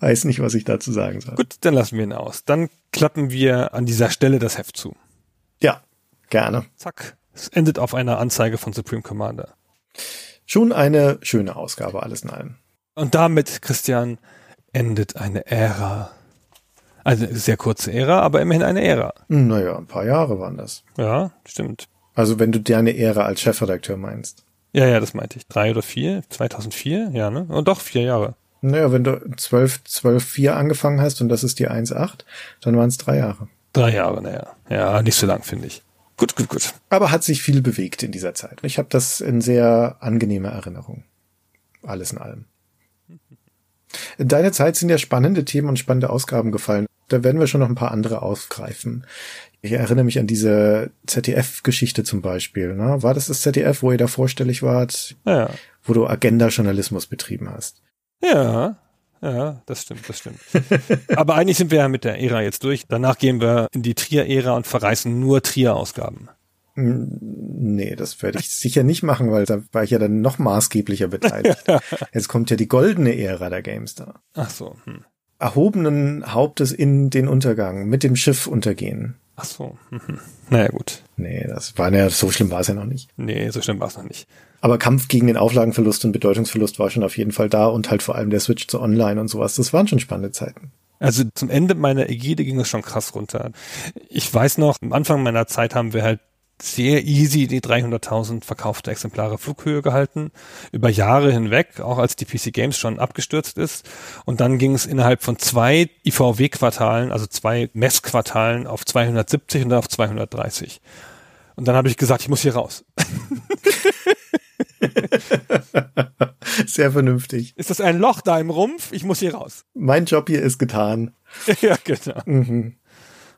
Weiß nicht, was ich dazu sagen soll. Gut, dann lassen wir ihn aus. Dann klappen wir an dieser Stelle das Heft zu. Ja, gerne. Zack. Es endet auf einer Anzeige von Supreme Commander. Schon eine schöne Ausgabe, alles in allem. Und damit, Christian, endet eine Ära. Also sehr kurze Ära, aber immerhin eine Ära. Naja, ein paar Jahre waren das. Ja, stimmt. Also wenn du deine Ära als Chefredakteur meinst. Ja, ja, das meinte ich. Drei oder vier? 2004? Ja, ne? Und doch, vier Jahre. Naja, wenn du 12, 12, 4 angefangen hast und das ist die 1,8, dann waren es drei Jahre. Drei Jahre, naja. Ja, nicht so lang, finde ich. Gut, gut, gut. Aber hat sich viel bewegt in dieser Zeit. Ich habe das in sehr angenehmer Erinnerung. Alles in allem. In deiner Zeit sind ja spannende Themen und spannende Ausgaben gefallen. Da werden wir schon noch ein paar andere aufgreifen. Ich erinnere mich an diese ZDF-Geschichte zum Beispiel. Ne? War das das ZDF, wo ihr da vorstellig wart? Ja. Wo du Agenda-Journalismus betrieben hast? Ja, ja, das stimmt, das stimmt. Aber eigentlich sind wir ja mit der Ära jetzt durch. Danach gehen wir in die Trier-Ära und verreißen nur Trier-Ausgaben. Nee, das werde ich sicher nicht machen, weil da war ich ja dann noch maßgeblicher beteiligt. Jetzt kommt ja die goldene Ära der GameStar. Ach so. Hm. Erhobenen Hauptes in den Untergang, mit dem Schiff untergehen. Ach so. Mhm. Naja, gut. Nee, das war ja, so schlimm war es ja noch nicht. Nee, so schlimm war es noch nicht. Aber Kampf gegen den Auflagenverlust und Bedeutungsverlust war schon auf jeden Fall da und halt vor allem der Switch zu Online und sowas. Das waren schon spannende Zeiten. Also zum Ende meiner Ägide ging es schon krass runter. Ich weiß noch, am Anfang meiner Zeit haben wir halt sehr easy die 300.000 verkaufte Exemplare Flughöhe gehalten, über Jahre hinweg, auch als die PC Games schon abgestürzt ist. Und dann ging es innerhalb von zwei IVW-Quartalen, also zwei Messquartalen, auf 270 und dann auf 230. Und dann habe ich gesagt, ich muss hier raus. Sehr vernünftig. Ist das ein Loch da im Rumpf? Ich muss hier raus. Mein Job hier ist getan. ja, genau. Mhm.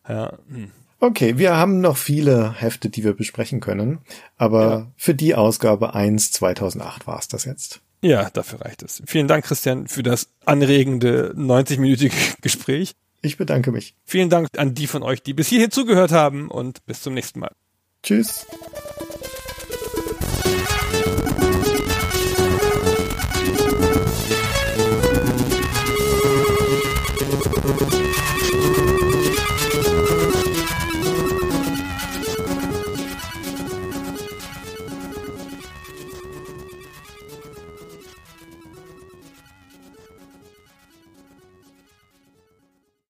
Ja. Hm. Okay, wir haben noch viele Hefte, die wir besprechen können, aber ja. für die Ausgabe 1 2008 war es das jetzt. Ja, dafür reicht es. Vielen Dank, Christian, für das anregende 90-minütige Gespräch. Ich bedanke mich. Vielen Dank an die von euch, die bis hierhin zugehört haben und bis zum nächsten Mal. Tschüss.